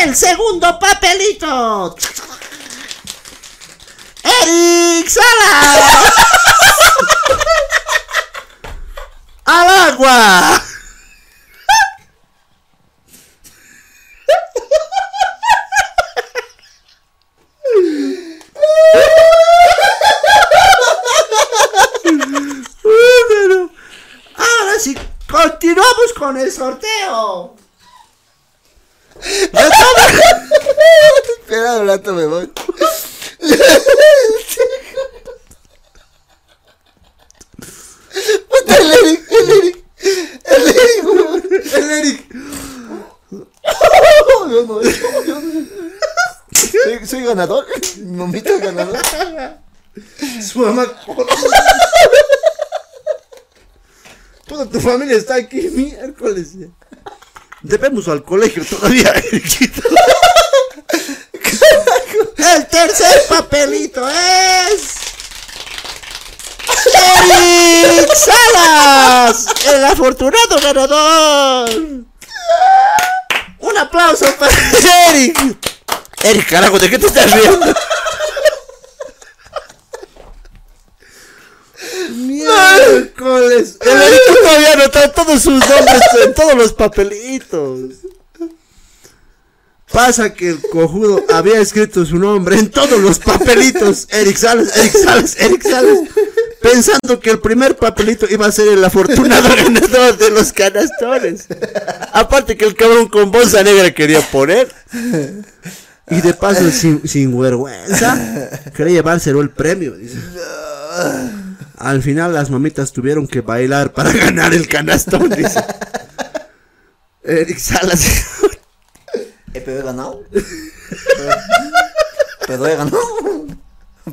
El segundo papelito. Eric Salas. ¡Al agua! Ahora sí, continuamos con el sorteo. ¡Ya estaba! Espera un rato, me voy. Puta, el Eric, el Eric. El Eric, El Eric. Soy, soy ganador. Mamita ganador. Su mamá. Puta, tu familia está aquí miércoles. Debemos al colegio todavía. El tercer papelito es. ¡Eric Salas! ¡El afortunado ganador! ¡Un aplauso para Eric! Eric, carajo, ¿de qué te estás riendo? Miércoles. El Eric todavía anotó todos sus nombres en todos los papelitos. Pasa que el cojudo había escrito su nombre en todos los papelitos. Eric Salas, Eric Salas, Eric Salas. Pensando que el primer papelito iba a ser el afortunado ganador de los canastones. Aparte que el cabrón con bolsa negra quería poner. Y de paso, sin, sin vergüenza, quería llevárselo el premio. dice. Al final las mamitas tuvieron que bailar para ganar el canastón. Dice. Eric Salas. Eh, pero he ganado. Pero, pero he ganado.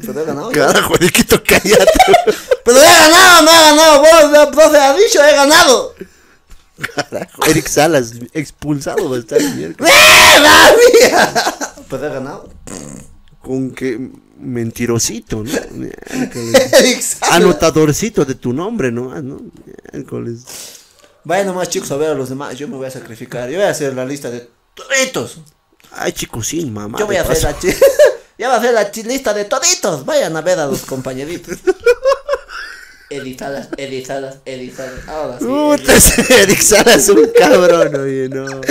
Pero he ganado. Carajo, Eriquito, cállate. Pero he ganado, me he ganado. Vos, profe, ha dicho, he ganado. Carajo, Eric Salas, expulsado va a estar miércoles. ¡Eh! Pero he ganado. Con que mentirosito, ¿no? Anotadorcito de tu nombre, ¿no? ¿no? Miércoles. Vayan nomás, chicos, a ver a los demás. Yo me voy a sacrificar. Yo voy a hacer la lista de toditos. Ay, chicos, sin mamá. Yo voy a hacer la Ya voy a hacer la lista de toditos. Vayan a ver a los compañeritos. Editadas, editadas, editadas. Ahora sí. Salas es un cabrón, oye, no.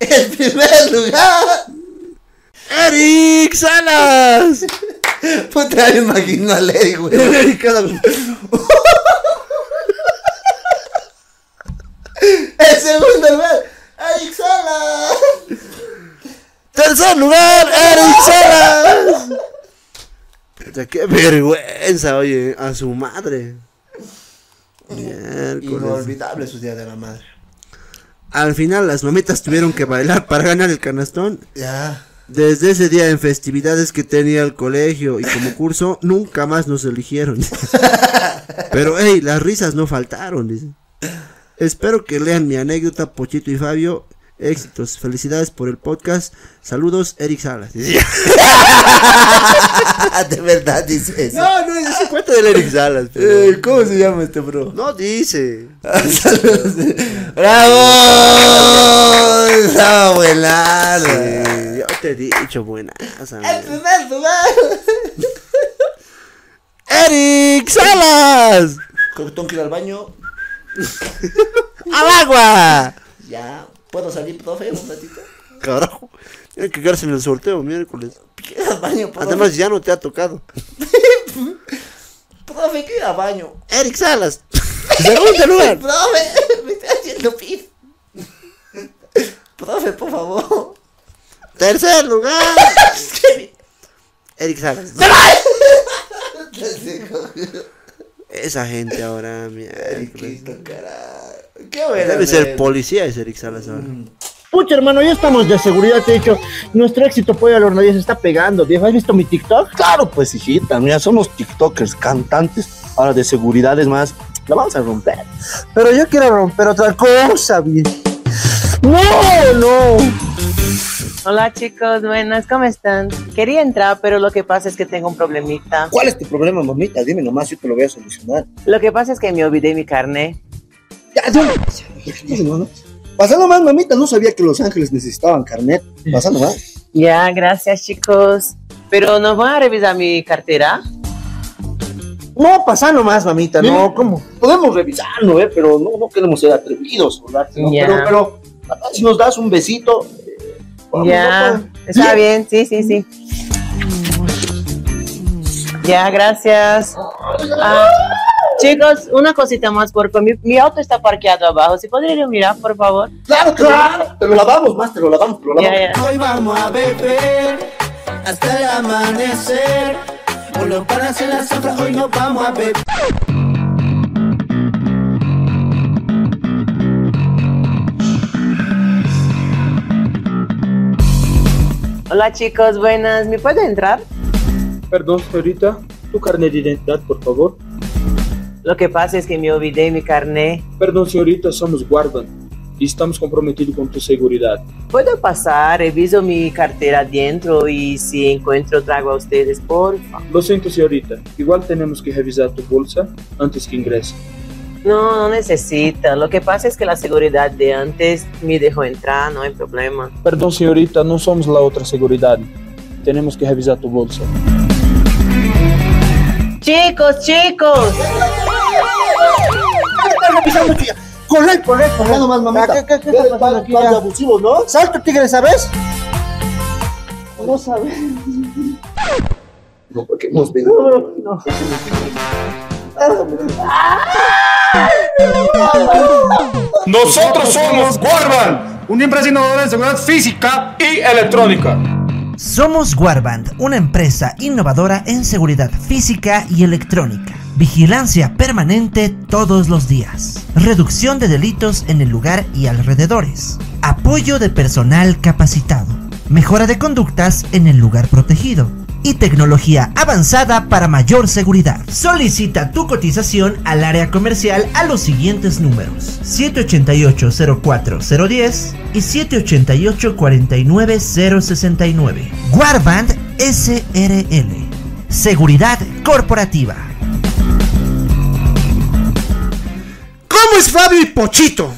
El primer lugar. ¡Eric Salas! Puta, me imagino a Ley, güey. Eric Salas. El segundo lugar. Eric Sala. ¡Tercer lugar, Eric Salas! Puta, qué vergüenza, oye, a su madre. Miércoles. Inolvidable su día de la madre. Al final las mamitas tuvieron que bailar para ganar el canastón. Ya. Desde ese día en festividades que tenía el colegio y como curso, nunca más nos eligieron. Pero hey, las risas no faltaron, dice. Espero que lean mi anécdota, Pochito y Fabio. Éxitos, felicidades por el podcast. Saludos, Eric Salas. De verdad dice eso. No, no, se cuenta del Eric Salas. pero- Eh, ¿Cómo se llama este bro? No dice. ¡Bravo! ¡Estaba buenardo! Sí, te he dicho buena. El primer lugar. Eric Salas. Tengo que ir al baño. ¡Al agua! Ya. ¿Puedo salir, profe, un ratito? Carajo. Tiene que quedarse en el sorteo miércoles. Al baño, profe. Además, ya no te ha tocado. Profe, quiero ir al baño. Eric Salas. Segundo lugar. Profe, me estoy haciendo pis. Profe, por favor. Tercer lugar. Eric Salas. Esa gente ahora. Qué carajo. Qué bueno. Debe ser policía ese Eric Salas ahora. Pucha, hermano, ya estamos de seguridad, te he dicho. Nuestro éxito pollo al hornadilla se está pegando, viejo. ¿Has visto mi TikTok? Claro, pues hijita, mira, somos TikTokers, cantantes, ahora de seguridad es más, la vamos a romper. Pero yo quiero romper otra cosa, viejo. No, no. Hola chicos, buenas, ¿cómo están? Quería entrar, pero lo que pasa es que tengo un problemita. ¿Cuál es tu problema, mamita? Dime nomás, yo te lo voy a solucionar. Lo que pasa es que me olvidé mi carne. Ya, ya, ya, hermano. Pasa nomás, mamita, no sabía que Los Ángeles necesitaban carnet. Pasa nomás. Ya, gracias chicos. Pero ¿nos van a revisar mi cartera? No, pasa nomás, mamita, no, ¿cómo? Podemos revisarlo, ¿eh? Pero no, no queremos ser atrevidos, ¿verdad? ¿no? Pero, pero, si nos das un besito. Ya, está bien, sí, sí, sí. Ya, gracias. Ah, chicos, una cosita más, por favor. Mi, mi auto está parqueado abajo. ¿Si podrían mirar, por favor? Claro, claro. Te lo lavamos más, te lo lavamos, te lo lavamos. Ya, ya. Hoy vamos a beber hasta el amanecer. Con los panas en la zafra, hoy nos vamos a beber. Hola chicos, buenas. ¿Me puede entrar? Perdón, señorita, tu carnet de identidad, por favor. Lo que pasa es que me olvidé mi carnet. Perdón, señorita, somos guardan y estamos comprometidos con tu seguridad. ¿Puedo pasar? Reviso mi cartera adentro y si encuentro traigo a ustedes, porfa. Lo siento, señorita, igual tenemos que revisar tu bolsa antes que ingrese. No, no necesita. Lo que pasa es que la seguridad de antes me dejó entrar, no hay problema. Perdón, señorita, no somos la otra seguridad. Tenemos que revisar tu bolsa. Chicos, chicos. Corre, corre, corre nomás, mamita. ¿Qué, qué, qué está pasando aquí de abusivos, ¿no? Salto, tigre, ¿sabes? No sabes. No, porque hemos venido. No. Nosotros somos Guarban, una empresa innovadora en seguridad física y electrónica. Somos Warband, una empresa innovadora en seguridad física y electrónica. Vigilancia permanente todos los días. Reducción de delitos en el lugar y alrededores. Apoyo de personal capacitado. Mejora de conductas en el lugar protegido. Y tecnología avanzada para mayor seguridad. Solicita tu cotización al área comercial a los siguientes números: 788-04010 y 788-49069. Warband SRL. Seguridad corporativa. ¿Cómo es Fabio y Pochito?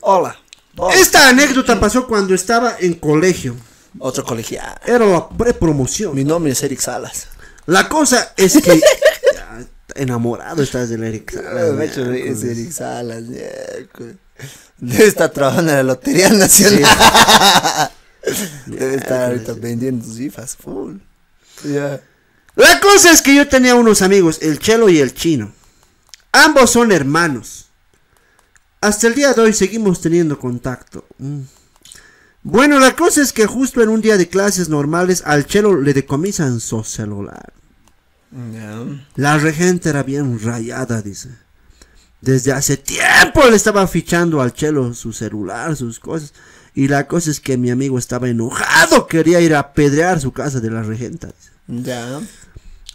Hola. Hola. Esta anécdota pasó cuando estaba en colegio. Otro colegial. Era la prepromoción. Mi nombre es Eric Salas. La cosa es que enamorado estás del Eric Salas, Me hecho ese Eric Salas. Debe estar trabajando en la Lotería Nacional. Debe estar ahorita vendiendo sus IFAs. Full. Ya. La cosa es que yo tenía unos amigos, el Chelo y el Chino. Ambos son hermanos. Hasta el día de hoy seguimos teniendo contacto. Mm. Bueno, la cosa es que justo en un día de clases normales al Chelo le decomisan su celular. La regente era bien rayada, dice. Desde hace tiempo le estaba fichando al Chelo su celular, sus cosas. Y la cosa es que mi amigo estaba enojado, quería ir a apedrear su casa de la regenta. Ya.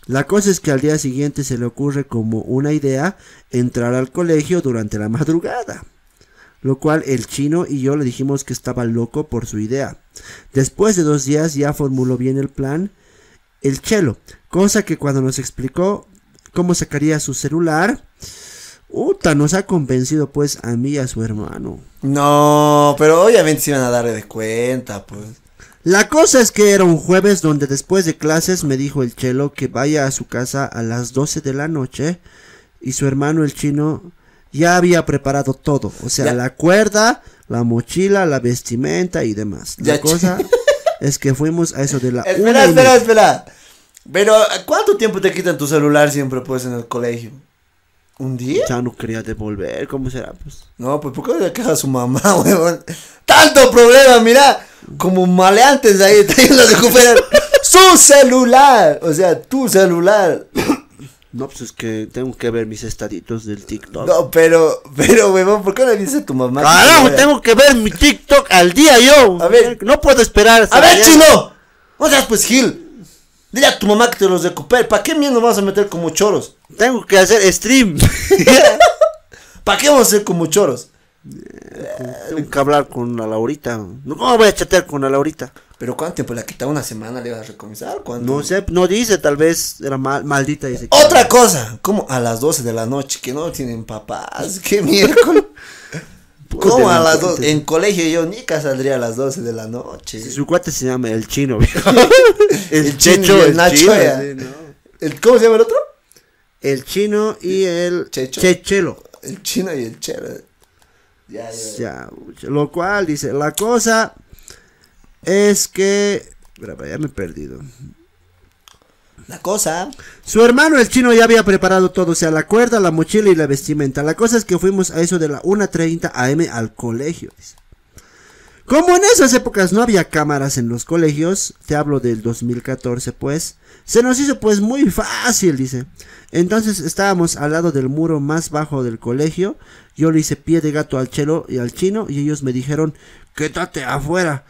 La cosa es que al día siguiente se le ocurre como una idea entrar al colegio durante la madrugada. Lo cual el chino y yo le dijimos que estaba loco por su idea. Después de dos días ya formuló bien el plan el chelo. Cosa que cuando nos explicó cómo sacaría su celular, Uta, nos ha convencido pues a mí y a su hermano. No, pero obviamente se iban a darle de cuenta, pues. La cosa es que era un jueves donde después de clases me dijo el chelo que vaya a su casa a las 12 de la noche y su hermano el chino ya había preparado todo, o sea, Ya. la cuerda, la mochila, la vestimenta y demás. La cosa es que fuimos a eso de la Espera, espera, espera. Pero, ¿cuánto tiempo te quitan tu celular siempre, pues, en el colegio? ¿Un día? Ya no quería devolver, ¿cómo será? Pues No, pues, ¿por qué le queja a su mamá, huevón? Tanto problema, mira. Como maleantes ahí, está yendo a recuperar su celular. O sea, tu celular. No, pues es que tengo que ver mis estaditos del TikTok. No, pero, pero, huevón, ¿por qué le dices a tu mamá? Carajo, tengo que ver mi TikTok al día yo. A ver. no puedo esperar. hasta A ver, mañana. chino. O sea, pues, Gil. Dile a tu mamá que te los recupere. ¿Para qué mierda nos vas a meter como choros? Tengo que hacer stream. ¿Para qué vamos a hacer como choros? Tengo que hablar con la Laurita. No, ¿Cómo voy a chatear con la Laurita? Pero ¿cuánto tiempo le ha quitado? ¿Una semana le vas a recomisar? ¿Cuánto? No sé, no dice, tal vez era mal- maldita. Dice Otra cosa, como a las 12 de la noche, que no tienen papás, qué miércoles. ¿Cómo a las 12? En colegio yo nica saldría a las 12 de la noche. Su cuate se llama el chino, viejo. el, El chino checho, y el el Nacho, chino, ya. sí, no. El- ¿Cómo se llama el otro? El chino y el Checho. chechelo. El chino y el chero. Ya, ya. Ya, lo cual dice, la cosa es que... Ya me he perdido. La cosa. Su hermano el chino ya había preparado todo, o sea, la cuerda, la mochila y la vestimenta. La cosa es que fuimos a eso de la 1.30 am al colegio. Como en esas épocas no había cámaras en los colegios, te hablo del 2014 pues, se nos hizo pues muy fácil, dice. Entonces estábamos al lado del muro más bajo del colegio, yo le hice pie de gato al chelo y al chino y ellos me dijeron, quédate afuera.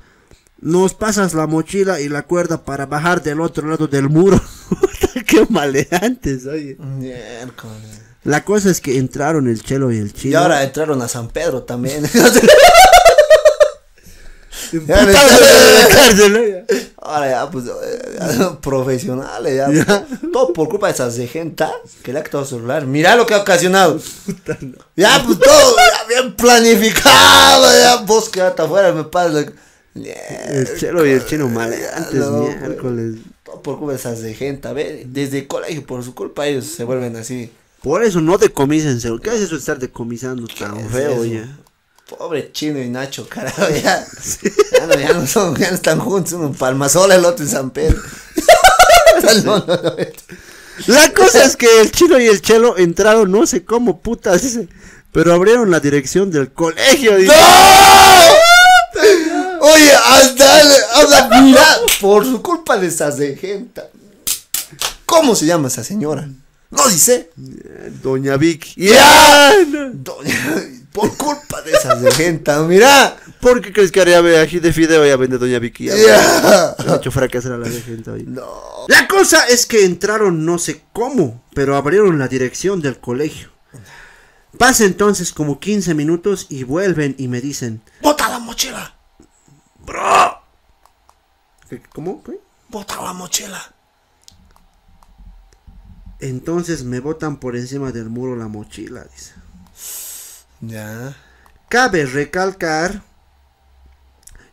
Nos pasas la mochila y la cuerda para bajar del otro lado del muro. Puta, Qué maleantes, oye. Miércoles. La cosa es que entraron el chelo y el chino. Y ahora entraron a San Pedro también. Putados de la cárcel, oye. Ahora ya, pues, profesionales, ya. Todo por culpa de esas de gente que le ha quitado celular. Mira lo que ha ocasionado. Ya, pues todo ya bien planificado. Ya, vos quedate afuera, me pasa. El chelo y el chino maleantes, No, miércoles. Todo por culpa de esas de gente. A ver, desde el colegio, por su culpa, ellos se vuelven así. Por eso no decomisen, celo. ¿Qué es eso de estar decomisando tan es feo, eso? oye? Pobre Chino y Nacho, carajo, ya. Ya no, ya no son, ya no están juntos, uno en Palmasola, el otro en San Pedro. No, no, no. La cosa es que el chino y el chelo entraron, no sé cómo putas, pero abrieron la dirección del colegio. dice. Oye, hasta, hasta, mira, por su culpa de esas de gente. ¿Cómo se llama esa señora? No dice. Doña Vicky. Ya. Doña- por culpa de esas de gente, mira. ¿Por qué crees que haría ají de fideo ya vende Doña Vicky? Ya. Le ha hecho fracasar a la de gente hoy. La cosa es que entraron no sé cómo, pero abrieron la dirección del colegio. Pasa entonces como 15 minutos y vuelven y me dicen, Bota la mochila. Bro. ¿Qué- ¿Cómo? ¿Qué? Bota la mochila. Entonces me botan por encima del muro la mochila, dice. Ya. Cabe recalcar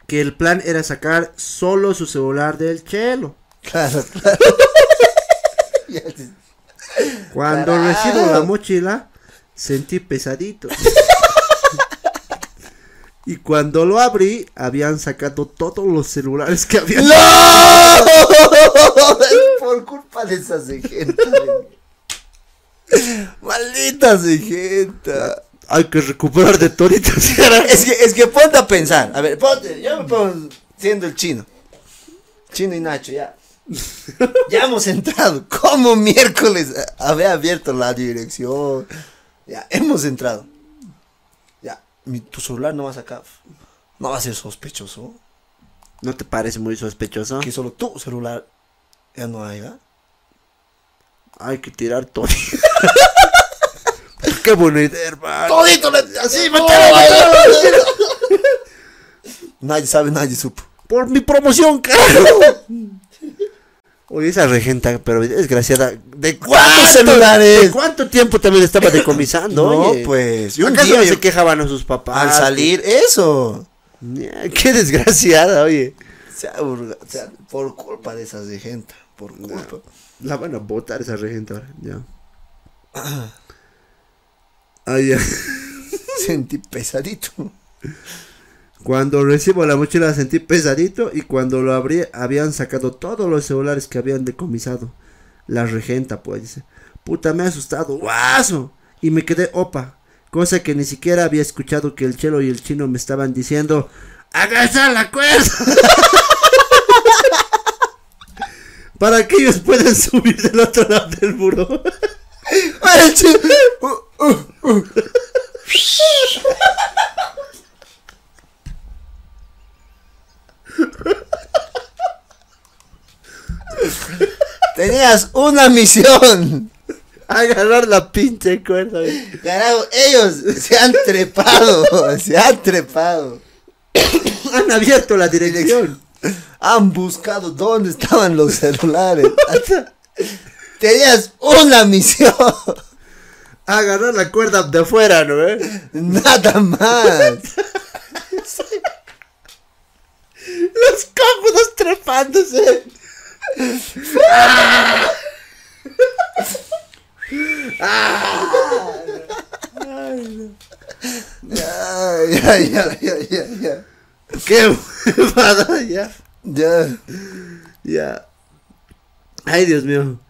que el plan era sacar solo su celular del chelo. Claro, claro. Cuando recibo la mochila, sentí pesadito. Y cuando lo abrí, habían sacado todos los celulares que habían. ¡No! Por culpa de esas de gente. Malditas de gente. Hay que recuperar de toditos. Es que, es que ponte a pensar. A ver, ponte. Yo me pongo siendo el chino. Chino y Nacho, ya. Ya hemos entrado. ¿Cómo miércoles había abierto la dirección? Ya, hemos entrado. Mi- tu celular no va a sacar. No va a ser sospechoso. ¿No te parece muy sospechoso? Que solo tu celular ya no haya. Hay que tirar todo. Qué buena idea, hermano. Todito, le- así, Nadie sabe, nadie supo. Por mi promoción, carajo. Oye, esa regenta, pero desgraciada. ¿De ¿Cuántos celulares? ¿De cuánto tiempo también estaba decomisando? No, oye? pues, y un ¿Acaso día se quejaban a sus papás? Al salir, eso. Qué desgraciada, oye. Se ha burga- o sea, por culpa de esas de gente. Por culpa. La van a botar esa regenta ahora, ya. Ay, ya. Sentí pesadito. Cuando recibo la mochila sentí pesadito y cuando lo abrí habían sacado todos los celulares que habían decomisado. La regenta, pues, dice. Puta, me ha asustado, guaso. Y me quedé opa. Cosa que ni siquiera había escuchado que el chelo y el chino me estaban diciendo. ¡Agacha la cuerda! Para que ellos puedan subir del otro lado del muro. Chi- uh, uh, uh. Tenías una misión. Agarrar la pinche cuerda. Carajo, ellos se han trepado. Se han trepado. Han abierto la dirección. Han buscado dónde estaban los celulares. Tenías una misión. Agarrar la cuerda de afuera, ¿no? eh? Nada más. Los cómodos trepándose. Ya, ya, ya, ya, ya, ya. Qué huevada, ya. Ya. Ya. Ay, Dios mío.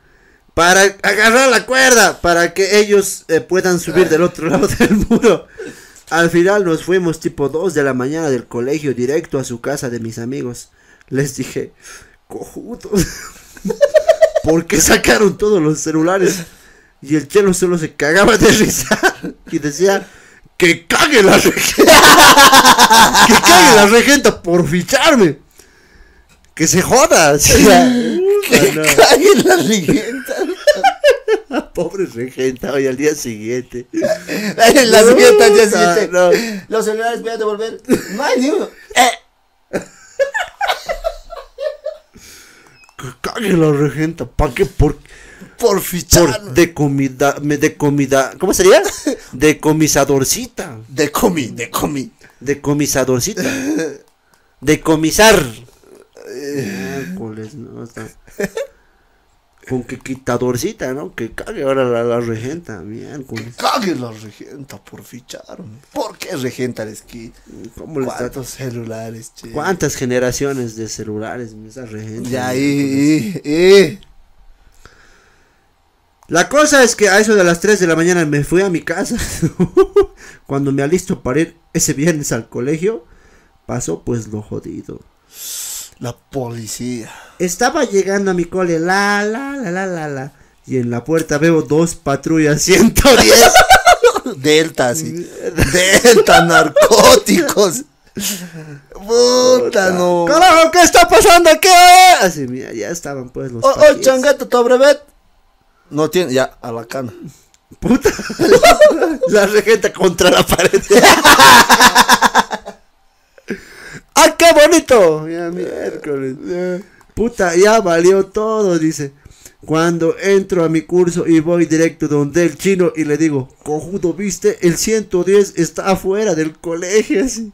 Para agarrar la cuerda, para que ellos eh, puedan subir del otro lado del muro. Al final nos fuimos tipo 2 de la mañana del colegio directo a su casa de mis amigos. Les dije, cojudos. ¿Por qué sacaron todos los celulares? Y el chelo solo se cagaba de risa y decía, que cague la regenta. que cague la regenta por ficharme. que se joda. sí. Que no. cague la regenta. Pobre regenta, hoy al día siguiente. La siguiente al día siguiente. no. Los celulares voy a devolver. No hay ni uno. Eh, cague la regenta. ¿Para qué? Por, por fichar. por de comida, me de comida, ¿cómo sería? De comisadorcita. De comi, de comi. De comisadorcita. De comisar. Miércoles, no, está- Con que quitadorcita, ¿no? Que cague ahora la, la regenta, miércoles. Cague la regenta por ficharme. ¿Por qué regenta les quita? ¿Cómo le está- ¿Cuántos celulares, che? ¿Cuántas generaciones de celulares esa regenta? Ya, y, y, y. La cosa es que a eso de las 3 de la mañana me fui a mi casa. Cuando me alisto para ir ese viernes al colegio, pasó pues lo jodido. La policía. Estaba llegando a mi cole, la, la, la, la, la, la. Y en la puerta veo dos patrullas 110. Delta, sí. Delta, narcóticos. Puta, no. ¡Carajo, qué está pasando aquí! Así, mira, ya estaban pues los Oh, oh, changato, tu brevet. No tiene, ya, a la cana. Puta. la regenta contra la pared. ¡Ah, qué bonito! Ya, miércoles. Puta, ya valió todo, dice. Cuando entro a mi curso y voy directo donde el chino y le digo, cojudo, viste, el 110 está afuera del colegio, así.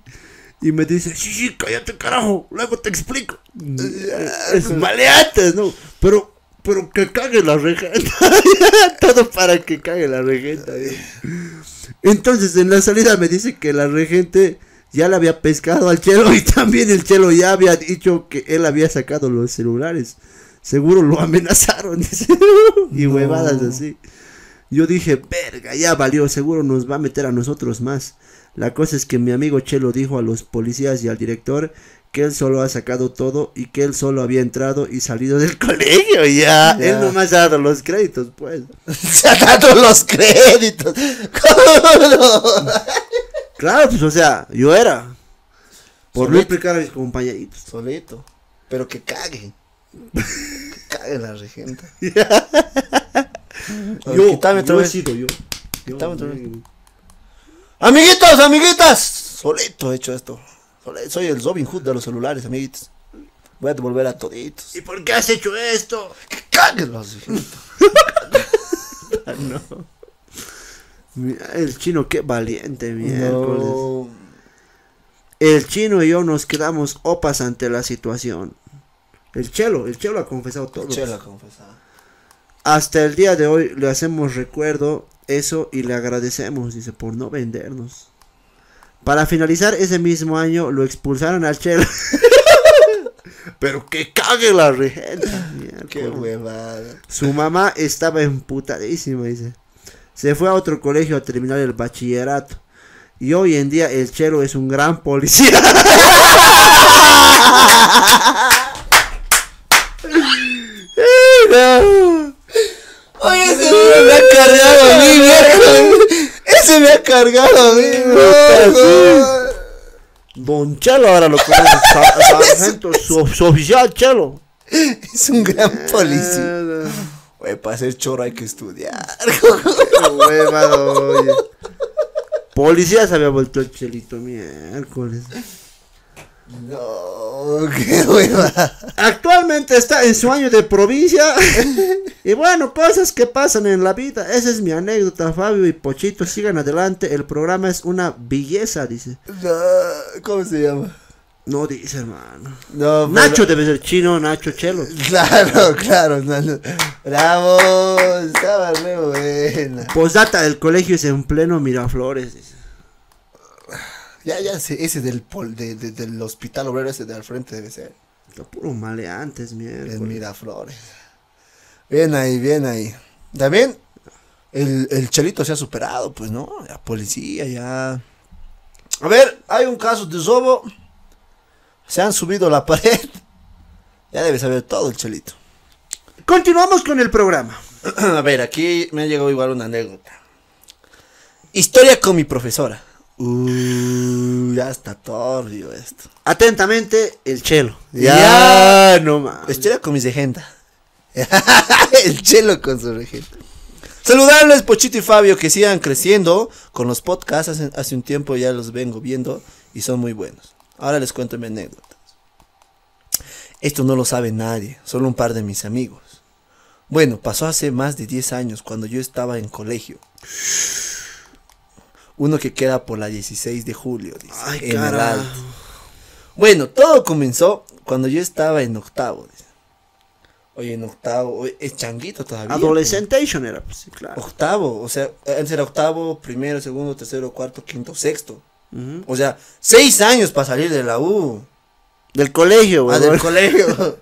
Y me dice, sí, sí, cállate, carajo, luego te explico. Es maleantes, ¿no? Pero, pero que cague la regenta. Todo para que cague la regenta. ¿eh? Entonces en la salida me dice que la regente ya le había pescado al chelo y también el chelo ya había dicho que él había sacado los celulares. Seguro lo amenazaron, y huevadas así. Yo dije, verga, ya valió, seguro nos va a meter a nosotros más. La cosa es que mi amigo Chelo dijo a los policías y al director que él solo ha sacado todo y que él solo había entrado y salido del colegio. Ya, Ya. él nomás ha dado los créditos, pues. Se ha dado los créditos. Claro, pues, o sea, yo era. Por no Solito. explicar a mis compañeritos. Solito. Pero que cague. que cague la regenta. Yo, Quítame otra yo he sido yo. Yo, Quítame otra vez. yo- Amiguitos, amiguitas. Solito he hecho esto. Soy el Robin Hood de los celulares, amiguitos. Voy a devolver a toditos. ¿Y por qué has hecho esto? Que cague la regenta. Ah, no. El chino, qué valiente, miércoles. No. El chino y yo nos quedamos opas ante la situación. El chelo, el chelo ha confesado todo. Chela confesada. Hasta el día de hoy le hacemos recuerdo eso y le agradecemos, dice, por no vendernos. Para finalizar ese mismo año lo expulsaron al chelo. Pero que cague la regenta. Qué huevada. Su mamá estaba emputadísima, dice. Se fue a otro colegio a terminar el bachillerato. Y hoy en día el chelo es un gran policía. No. Oye, ese me ha cargado a mí, viejo. Ese me ha cargado a mí, viejo. Don Chelo ahora lo conoce. sa- Sargento, su, su oficial Chelo. Es un gran policía. Para ser choro hay que estudiar. Huevado, oye. Policía se había vuelto el chelito miércoles. No, qué hueva. Actualmente está en su año de provincia. y bueno, cosas que pasan en la vida. Esa es mi anécdota, Fabio y Pochito. Sigan adelante. El programa es una belleza, dice. No, ¿Cómo se llama? No dice, hermano. No, pero- Nacho debe ser chino, Nacho Chelo. Claro, claro. Bravo, estaba re buena. Postdata del colegio es en pleno Miraflores. dice. Ya, ya sé, ese del, pol, de, de- del hospital obrero, ese de al frente debe ser. Está puro maleantes, En miércoles. Miraflores. Bien ahí, bien ahí. También el, el chelito se ha superado, pues, ¿no? La policía ya. A ver, hay un caso de robo. Se han subido la pared. Ya debe saber todo el chelito. Continuamos con el programa. A ver, aquí me ha llegado igual una anécdota. Historia con mi profesora. Ya está torrio esto. Atentamente, el chelo. Ya, no más. El chelo con mi regenta. el chelo con su regenta. Saludarles, Pochito y Fabio, que sigan creciendo con los podcasts. Hace, hace un tiempo ya los vengo viendo y son muy buenos. Ahora les cuento mi anécdota. Esto no lo sabe nadie, solo un par de mis amigos. Bueno, pasó hace más de 10 años cuando yo estaba en colegio. Uno que queda por la 16 de julio, dice. Ay, en el carajo. Alto. Bueno, todo comenzó cuando yo estaba en octavo. dice. Oye, en octavo, es changuito todavía. Adolescentation era, pues sí, claro. Octavo, o sea, antes era octavo, primero, segundo, tercero, cuarto, quinto, sexto. O sea, seis años para salir de la U. Del colegio, güey. Ah, del colegio.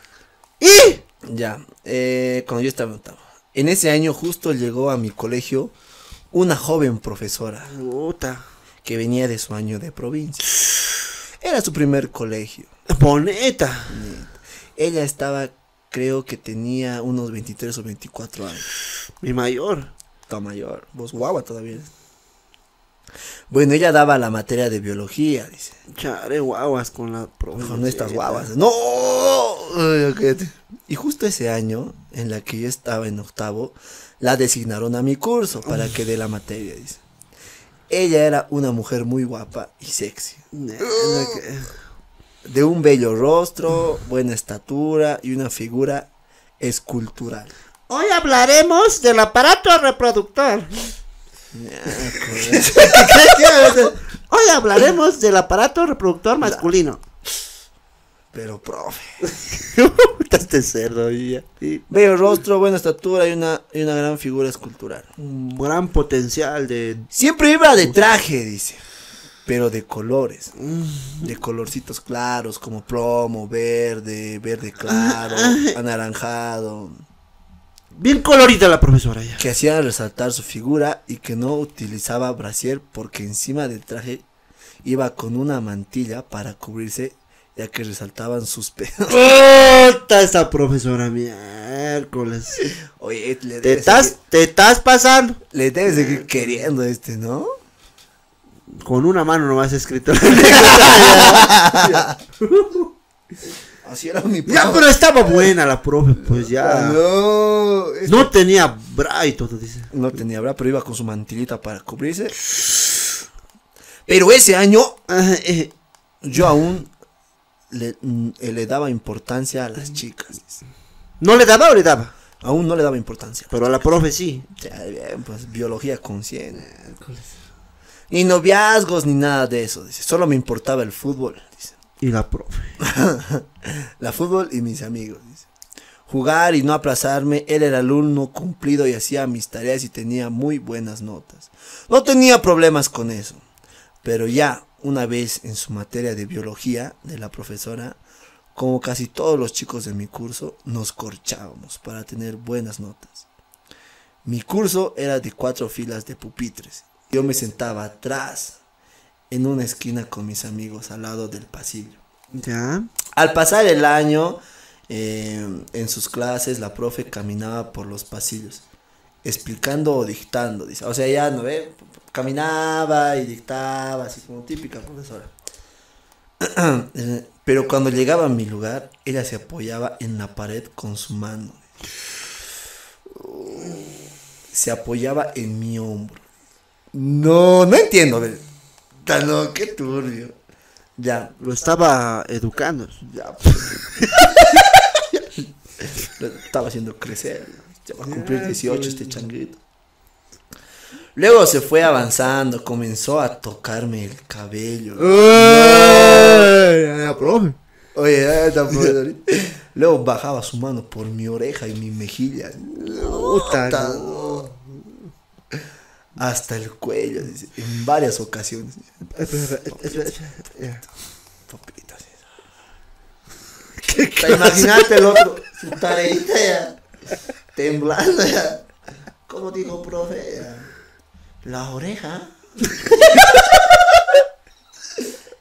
y Ya, eh, cuando yo estaba en octavo. En ese año justo llegó a mi colegio una joven profesora Puta. que venía de su año de provincia. Era su primer colegio. Boneta. Ella estaba, creo que tenía unos 23 o 24 años. Mi mayor. Está mayor. Vos guagua todavía. Bueno, ella daba la materia de biología, dice. Chare guaguas con la profe. No estas guaguas. ¡No! Y justo ese año, en la que yo estaba en octavo, la designaron a mi curso para que dé la materia, dice. Ella era una mujer muy guapa y sexy. De un bello rostro, buena estatura y una figura escultural. Hoy hablaremos del aparato reproductor. Hoy hablaremos del aparato reproductor masculino. Pero, profe. Este cerdo, ya. Bello rostro, buena estatura y una, y una gran figura escultural. un gran potencial de. Siempre iba de traje, dice. Pero de colores. De colorcitos claros, como plomo, verde, verde claro, anaranjado. Bien colorida la profesora ya. Que hacía resaltar su figura y que no utilizaba brasier porque encima del traje iba con una mantilla para cubrirse ya que resaltaban sus pelos. Puta esa profesora miércoles. Oye, le Te estás, seguir- te estás pasando. le debes seguir queriendo este, ¿no? Con una mano nomás escrito. Así era mi ya, pero estaba buena la profe, pues ya. No, es No tenía bra y todo, dice. No tenía bra, pero iba con su mantillita para cubrirse. Pero ese año Ah, eh, yo aún le, mm, le daba importancia a las chicas. ¿No le daba o le daba? Aún no le daba importancia. Pero a la profe sí. Pues biología consciente. Ni noviazgos ni nada de eso. Dice. Solo me importaba el fútbol. Dice. Y la profe. La fútbol y mis amigos. Jugar y no aplazarme. Él era alumno cumplido y hacía mis tareas y tenía muy buenas notas. No tenía problemas con eso. Pero ya una vez en su materia de biología de la profesora, como casi todos los chicos de mi curso, nos corchábamos para tener buenas notas. Mi curso era de cuatro filas de pupitres. Yo me sentaba atrás, en una esquina con mis amigos al lado del pasillo. Ya. Al pasar el año, eh, en sus clases, la profe caminaba por los pasillos, explicando o dictando. Dice. O sea, ya no ve, caminaba y dictaba, así como típica profesora. Eh, Pero cuando llegaba a mi lugar, ella se apoyaba en la pared con su mano. Se apoyaba en mi hombro. No, no entiendo. a No, qué turbio. Ya, Lo estaba educando. ya. Lo estaba haciendo crecer. Ya va a cumplir 18 este changuito. Luego se fue avanzando, comenzó a tocarme el cabello. profe. Oye, profesor. Luego bajaba su mano por mi oreja y mi mejilla. Puta, Ta- no. Hasta el cuello, en varias ocasiones. Espera, espera, espera, espera. Papita, así. Te Imagínate el otro, su tareita ya, temblando ya. ¿Cómo dijo, profe? Ya. La oreja.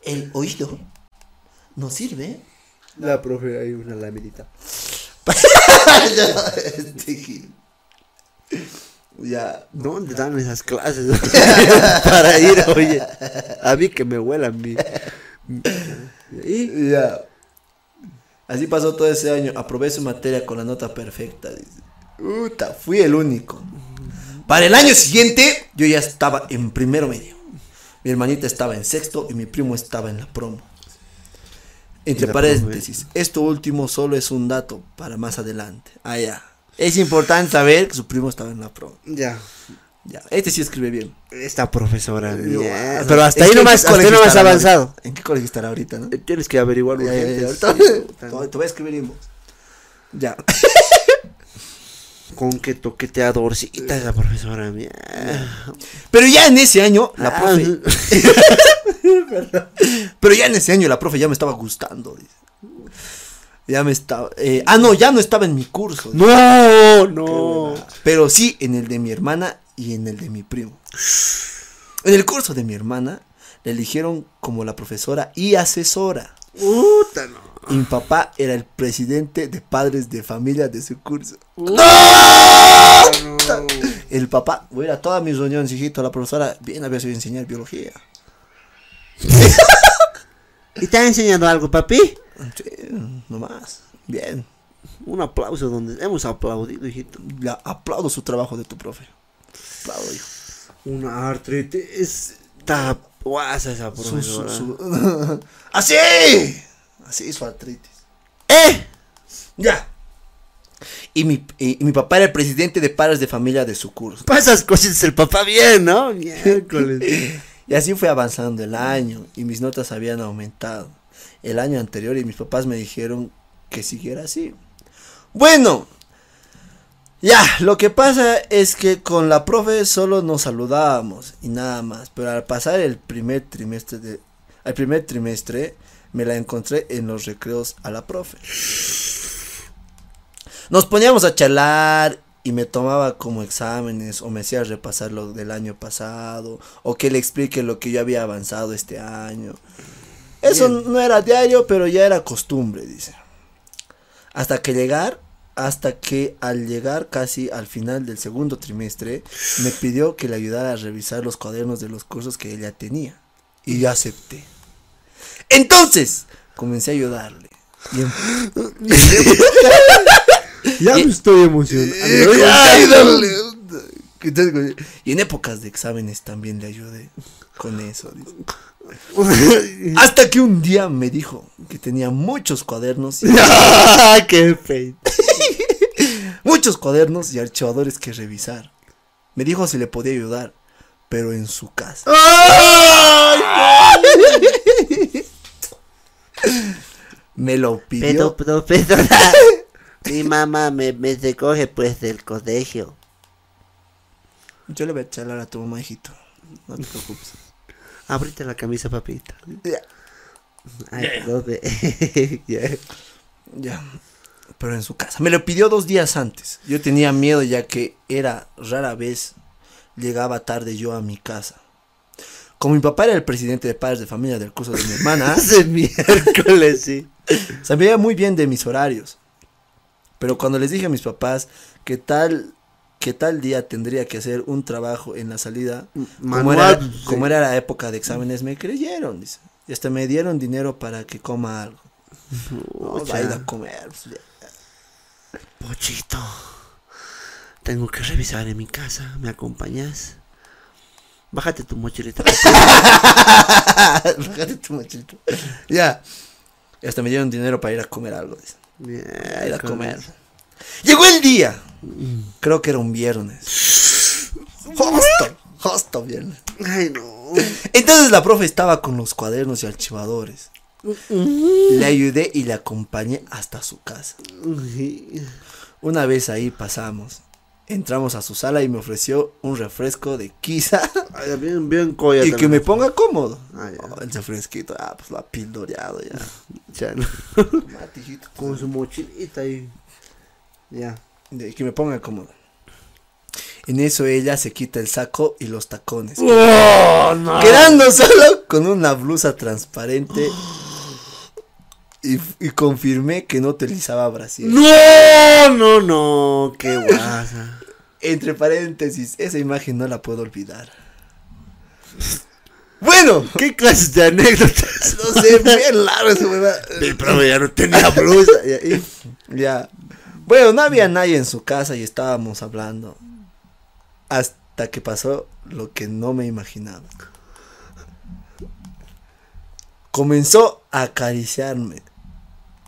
el oído. ¿No sirve? La profe, hay una laminita. Ya. ¿Dónde dan esas clases? Para ir, oye. A mí que me huelan mi. Y ya. Así pasó todo ese año. Aprobé su materia con la nota perfecta. Puta, fui el único. Para el año siguiente, yo ya estaba en primero medio. Mi hermanita estaba en sexto y mi primo estaba en la promo. Entre ¿Y la paréntesis, esto último solo es un dato para más adelante. Ah, ya. Es importante saber que su primo estaba en la promo. Ya. Ya. Este sí escribe bien. Esta profesora. Yo, Pero hasta ahí que ¿en nomás, hasta ahí nomás avanzado. ahorita? ¿En qué colegio estará ahorita, no? Tienes que averiguar Ya, ya, ahorita. Te voy a escribir inbox. Ya. Con qué toqueteadorcita esa profesora. mierda. Pero ya en ese año, la Ah, profe. Pero ya en ese año, la profe ya me estaba gustando. dice. Ya me estaba. eh, ah, no, ya no estaba en mi curso. No, no. Pero sí en el de mi hermana y en el de mi primo. En el curso de mi hermana, la eligieron como la profesora y asesora. Puta, no. Y mi papá era el presidente de padres de familia de su curso. El papá, voy a ir a todas mis reuniones, hijito, la profesora, bien había sabido enseñar biología. ¿Y te ha enseñado algo, papi? Sí, nomás, bien. Un aplauso donde hemos aplaudido, hijito. La- aplaudo su trabajo de tu profe. Aplaudo, hijo. Una artritis. Está guasa esa Su- su- profesora. su- ¡Así! Así su artritis. ¡Eh! Ya. Y mi, y- y mi papá era el presidente de padres de familia de su curso. Para esas cosas el papá bien, ¿no? Miércoles. Y así fue avanzando el año y mis notas habían aumentado. El año anterior y mis papás me dijeron que siguiera así. Bueno, ya, lo que pasa es que con la profe solo nos saludábamos y nada más, pero al pasar el primer trimestre de al primer trimestre me la encontré en los recreos a la profe. Nos poníamos a charlar y me tomaba como exámenes o me hacía repasar lo del año pasado o que le explique lo que yo había avanzado este año. Eso no era diario, pero ya era costumbre, dice. Hasta que llegar, hasta que al llegar casi al final del segundo trimestre, me pidió que le ayudara a revisar los cuadernos de los cursos que ella tenía. Y yo acepté. Entonces, comencé a ayudarle. Y en- Ya me estoy emocionando. Y en épocas de exámenes también le ayudé con eso. dice. Hasta que un día me dijo que tenía muchos cuadernos y, ¡Ah, qué muchos cuadernos y archivadores que revisar. Me dijo si le podía ayudar, pero en su casa. Me lo pidió. Pero, pero, mi mamá me, me recoge pues del colegio. Yo le voy a charlar a tu mamá, hijito. No te preocupes. Abrite la camisa, papita. Ya. Ay, profe. Ya. Ya. Pero en su casa. Me lo pidió dos días antes. Yo tenía miedo ya que era rara vez llegaba tarde yo a mi casa. Como mi papá era el presidente de padres de familia del curso de mi hermana, Ese miércoles, sí. sabía muy bien de mis horarios. Pero cuando les dije a mis papás que tal que tal día tendría que hacer un trabajo en la salida, como era, sí. como era la época de exámenes, me creyeron. dice. Y hasta me dieron dinero para que coma algo. A ir a comer. pues. Pochito. Tengo que revisar en mi casa. ¿Me acompañas? Bájate tu mochilita. Bájate tu mochilito. Ya. Y hasta me dieron dinero para ir a comer algo. dice. A ir a comer. Llegó el día. Creo que era un viernes. Justo, justo viernes. Ay, no. Entonces la profe estaba con los cuadernos y archivadores. Le ayudé y le acompañé hasta su casa. Una vez ahí pasamos. Entramos a su sala y me ofreció un refresco de quiza Ay, bien, bien coya y que me ponga cómodo. Ah, ya. Oh, el refresquito, ah, pues lo ha pildoreado ya. Ya, no. Con su mochilita ahí. Ya. Que me ponga cómodo. En eso ella se quita el saco y los tacones. ¡Oh, no! Quedando solo con una blusa transparente. Y, y confirmé que no utilizaba brasier. ¡No! No, no. ¡Qué guasa! Entre paréntesis, esa imagen no la puedo olvidar. Bueno, ¿Qué clases de anécdotas? no sé, bien largo ese huevada. El profe ya no tenía blusa. y- Ya. Bueno, no había nadie en su casa y estábamos hablando. Hasta que pasó lo que no me imaginaba. Comenzó a acariciarme.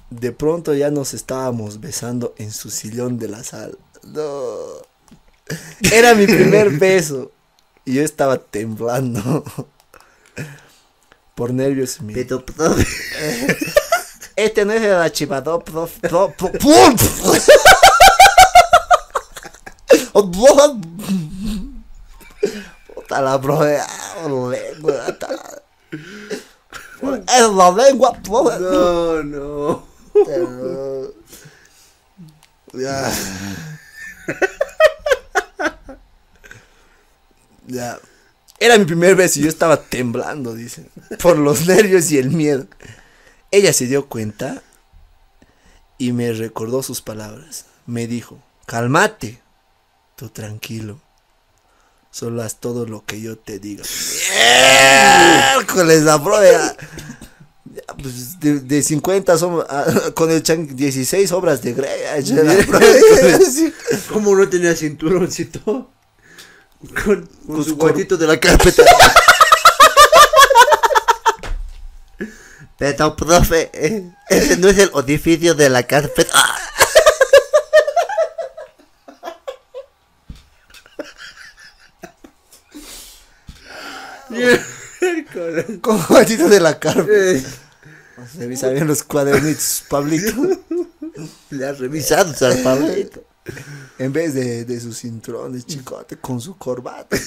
De pronto ya nos estábamos besando en su sillón de la sala. No. Era mi primer beso. Y yo estaba temblando. Por nervios profe, Este no es el archivador, prof, pro- pro- ¡Pum! Puta la profe, lengua, Es la lengua, profe. No, no. Pero- Ya. Ya. Era mi primer beso y yo estaba temblando, dice. Por los nervios y el miedo. Ella se dio cuenta y me recordó sus palabras. Me dijo, cálmate, tú tranquilo. Solo haz todo lo que yo te diga. Miércoles, la prueba. Pues, de, de 50 son, ah, con el chan 16 obras de Grey. ¿Cómo no tenía cinturoncito? Con, con su cor- cuartito de la carpeta. Pero, profe, eh, ese no es el orificio de la carpeta. Ah. Cuadrito de la carpa. Eh, Revisa bien los cuadernitos, Pablito. Le has revisado, San Pablito. En vez de, de sus cinturones, chicote, con su corbata.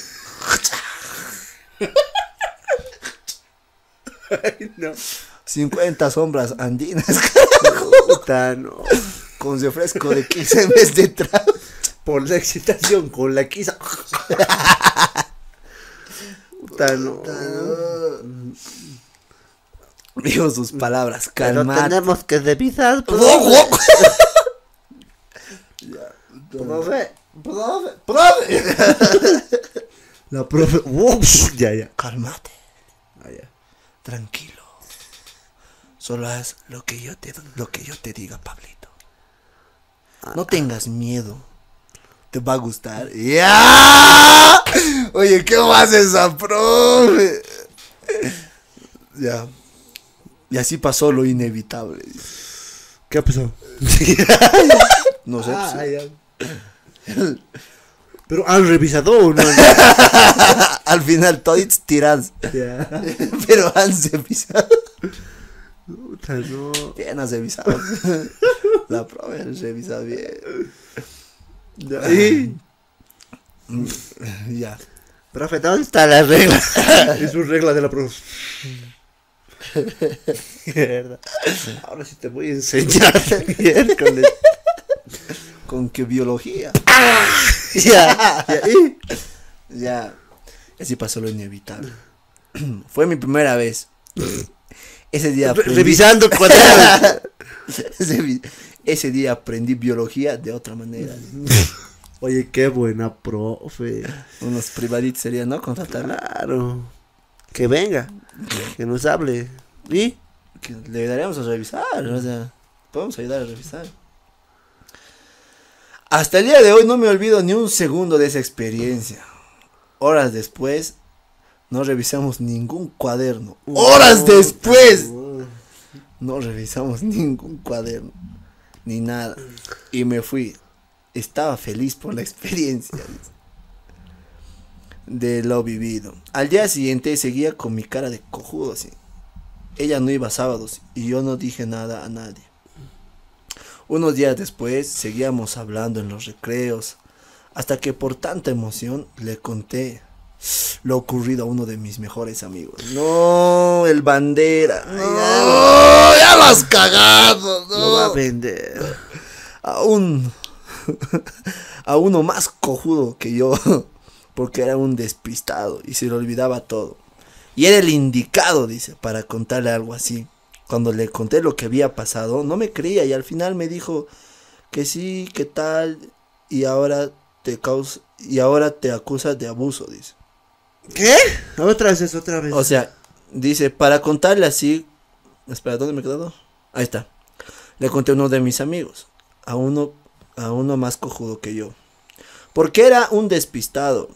Ay, no. 50 sombras andinas. Puta, no. con refresco de 15 en vez de trago. Por la excitación con la quisa. Puta, no. Dijo sus palabras, calmate. tenemos que revisar, profe. Profe, profe, profe. La profe. Ya, ya. Cálmate, Ah, ya. tranquilo. Solo haz lo que yo te, lo que yo te diga, Pablito. No tengas miedo. Te va a gustar. ¡Ya! Oye, ¿qué más esa profe? Ya. Y así pasó lo inevitable. ¿Qué ha pasado? No sé. Ah, pues, ya. Pero han revisado o no. al final todos tiras. Ya. Pero han revisado. No. Bien has revisado. La profe has revisado bien. Ya. ¿Y? Ya. Profe, ¿dónde está la regla? es su regla de la profe. Mierda. Ahora sí te voy a enseñar. Miércoles. Con qué biología. Ya. ya. ¿Y? Ya. Así pasó lo inevitable. Fue mi primera vez. Ese día aprendí- revisando cuadernos. ese, día aprendí biología de otra manera. Oye, qué buena profe. Unos privaditos serían, ¿no? Contratarla. Claro. Que venga. Que nos hable. ¿Y? Que le ayudaríamos a revisar. O sea, podemos ayudar a revisar. Hasta el día de hoy no me olvido ni un segundo de esa experiencia. Horas después, no revisamos ningún cuaderno. Horas después, no revisamos ningún cuaderno. Ni nada. Y me fui. Estaba feliz por la experiencia. De lo vivido. Al día siguiente seguía con mi cara de cojudo así. Ella no iba sábados y yo no dije nada a nadie. Unos días después seguíamos hablando en los recreos, hasta que por tanta emoción le conté lo ocurrido a uno de mis mejores amigos. No, el bandera. No, ya lo has cagado. Lo va a No. vender. A un a uno más cojudo que yo, porque era un despistado y se le olvidaba todo. Y era el indicado, dice, para contarle algo así. Cuando le conté lo que había pasado, no me creía y al final me dijo que sí, que tal, y ahora te causa y ahora te acusa de abuso, dice. ¿Qué? Otra vez, otra vez. O sea, dice, para contarle así, espera, ¿dónde me he quedado? Ahí está. Le conté a uno de mis amigos, a uno a uno más cojudo que yo. Porque era un despistado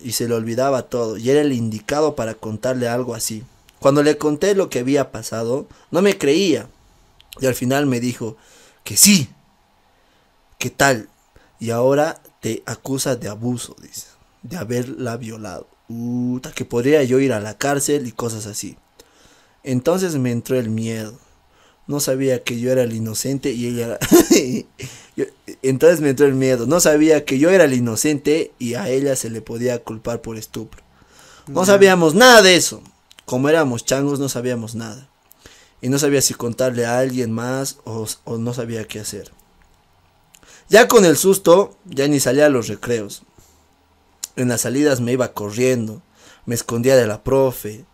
y se le olvidaba todo y era el indicado para contarle algo así. Cuando le conté lo que había pasado, no me creía. Y al final me dijo que sí. ¿Qué tal? Y ahora te acusa de abuso, dice. De haberla violado. Puta, que podría yo ir a la cárcel y cosas así. Entonces me entró el miedo. No sabía que yo era el inocente y ella Entonces me entró el miedo. No sabía que yo era el inocente y a ella se le podía culpar por estupro. No sabíamos nada de eso. Como éramos changos no sabíamos nada. Y no sabía si contarle a alguien más o, o no sabía qué hacer. Ya con el susto, ya ni salía a los recreos. En las salidas me iba corriendo, me escondía de la profe,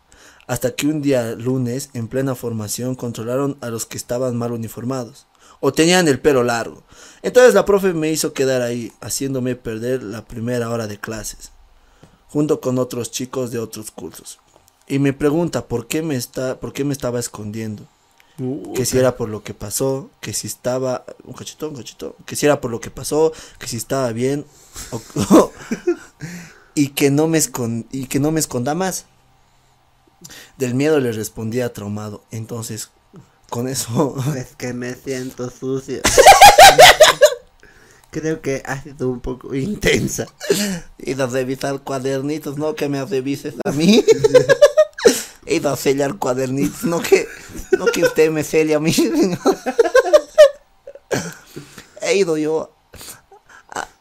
hasta que un día lunes, en plena formación, controlaron a los que estaban mal uniformados, o tenían el pelo largo. Entonces la profe me hizo quedar ahí, haciéndome perder la primera hora de clases, junto con otros chicos de otros cursos. Y me pregunta por qué me, está, por qué me estaba escondiendo. Que si era por lo que pasó, que si estaba. Un cachito, un cachito. Que si era por lo que pasó, que si estaba bien. y, que no me escon- y que no me esconda más. Del miedo le respondía traumado. Entonces, con eso. Es que me siento sucio. Creo que ha sido un poco intensa. He ido a revisar cuadernitos, no que me revises a mí. He ido a sellar cuadernitos, no que, no que usted me selle a mí. He ido yo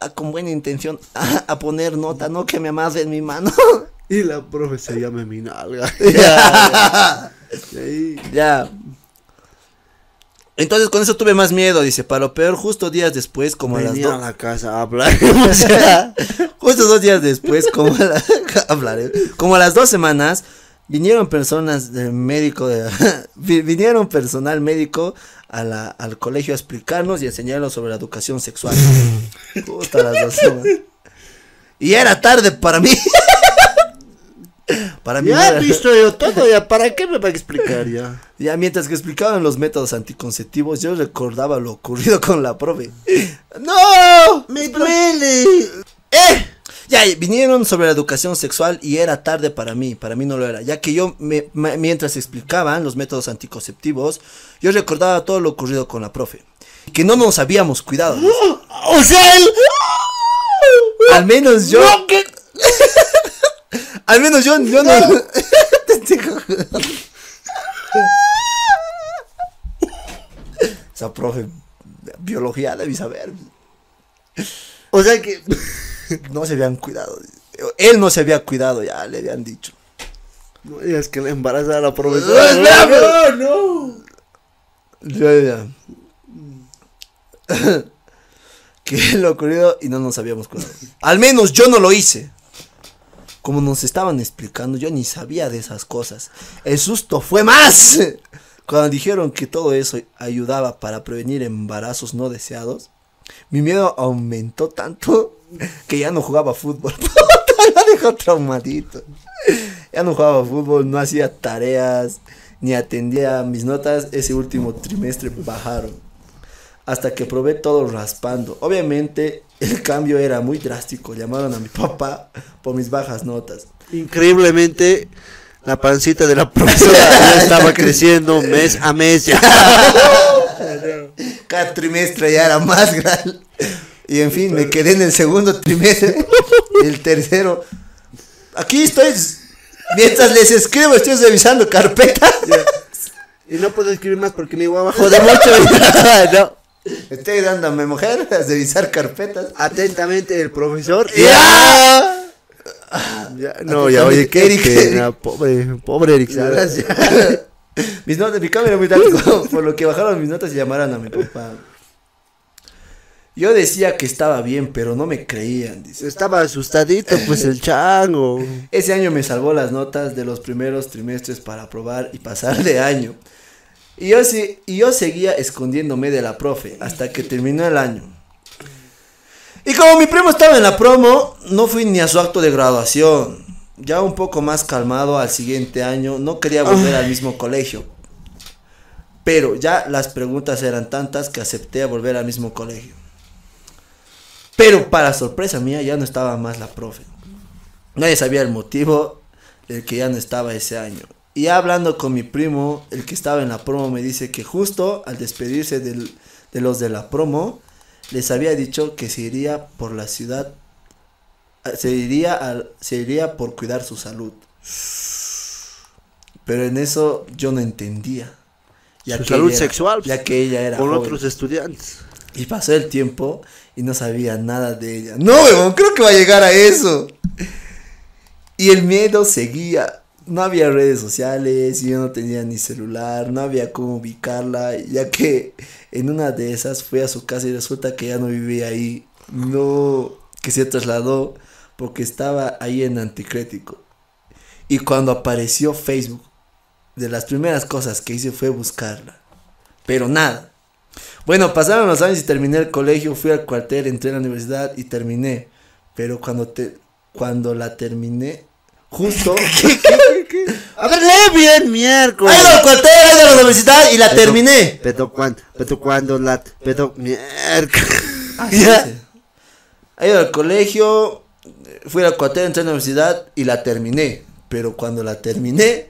a- con buena intención a, a poner nota, no que me amarre en mi mano. Y la profe se llama mi nalga. Ya. Ahí. Ya. Entonces con eso tuve más miedo, dice. Para lo peor, justo días después, como a las dos. a la casa a hablar. Justo dos días después, como a, la- hablaré, como a las dos semanas, vinieron personas médico, de, vi- vinieron personal médico a la- al colegio a explicarnos y enseñarnos sobre la educación sexual. Justo a las dos. Y era tarde para mí. para mí ya he visto yo todo, ya. ¿Para qué me va a explicar ya? ya mientras que explicaban los métodos anticonceptivos, yo recordaba lo ocurrido con la profe. ¡No! ¡Me duele! ¡Eh! Ya, vinieron sobre la educación sexual y era tarde para mí, para mí no lo era, ya que yo, me- mientras explicaban los métodos anticonceptivos, yo recordaba todo lo ocurrido con la profe, que no nos habíamos cuidado. O sea, él... Al menos yo... Al menos yo, yo no... Esa profe, biología debí saber. O sea que... No se habían cuidado. Él no se había cuidado, ya le habían dicho. No digas que le embaraza a la profesora. No, no, no. Ya, ya. que lo ocurrido y no nos habíamos cuidado. Al menos yo no lo hice. Como nos estaban explicando, yo ni sabía de esas cosas. El susto fue más. Cuando dijeron que todo eso ayudaba para prevenir embarazos no deseados, mi miedo aumentó tanto que ya no jugaba fútbol. Me dejó traumadito. Ya no jugaba fútbol, no hacía tareas, ni atendía mis notas. Ese último trimestre bajaron. Hasta que probé todo raspando. Obviamente el cambio era muy drástico. Llamaron a mi papá por mis bajas notas. Increíblemente, la pancita de la profesora estaba creciendo mes a mes. Ya. Cada trimestre ya era más grande. Y en fin, me quedé en el segundo trimestre. El tercero. Aquí estoy. Mientras les escribo, estoy revisando carpetas. Y no puedo escribir más porque mi guagua jode mucho. no. Estoy dándome mujer a revisar carpetas. Atentamente el profesor. ¡Ya! Ya, no, ya, oye, qué Eric. pena, pobre, pobre Eric Salas. Mis notas, mi era muy drástico, por lo que bajaron mis notas y llamaron a mi papá. Yo decía que estaba bien, pero no me creían, dice. Estaba asustadito, pues el chango. Ese año me salvó las notas de los primeros trimestres para aprobar y pasar de año. Y yo, sí- y yo seguía escondiéndome de la profe hasta que terminó el año. Y como mi primo estaba en la promo, no fui ni a su acto de graduación. Ya un poco más calmado al siguiente año, no quería volver al mismo colegio. Pero ya las preguntas eran tantas que acepté a volver al mismo colegio. Pero para sorpresa mía ya no estaba más la profe. Nadie sabía el motivo del que ya no estaba ese año. Y ya hablando con mi primo, el que estaba en la promo, me dice que justo al despedirse del- de los de la promo, les había dicho que se iría por la ciudad, se iría, al- se iría por cuidar su salud. Pero en eso yo no entendía. Su que salud era- sexual, Ya que ella era con joven. otros estudiantes. Y pasó el tiempo y no sabía nada de ella. No, weón, creo que va a llegar a eso. Y el miedo seguía. No había redes sociales, yo no tenía ni celular, no había cómo ubicarla, ya que en una de esas fui a su casa y resulta que ya no vivía ahí. No, que se trasladó porque estaba ahí en Anticrético. Y cuando apareció Facebook, de las primeras cosas que hice fue buscarla. Pero nada. Bueno, pasaron los años y terminé el colegio, fui al cuartel, entré a la universidad y terminé. Pero cuando te cuando la terminé, justo A ver, lee bien, miércoles. ido al cuartel, ido a la universidad y la Pero- terminé. Pero cuando, pero cuando la, pero miércoles. Ya. He ido al colegio, fui al cuartel, entré a la universidad y la terminé. Pero cuando la terminé,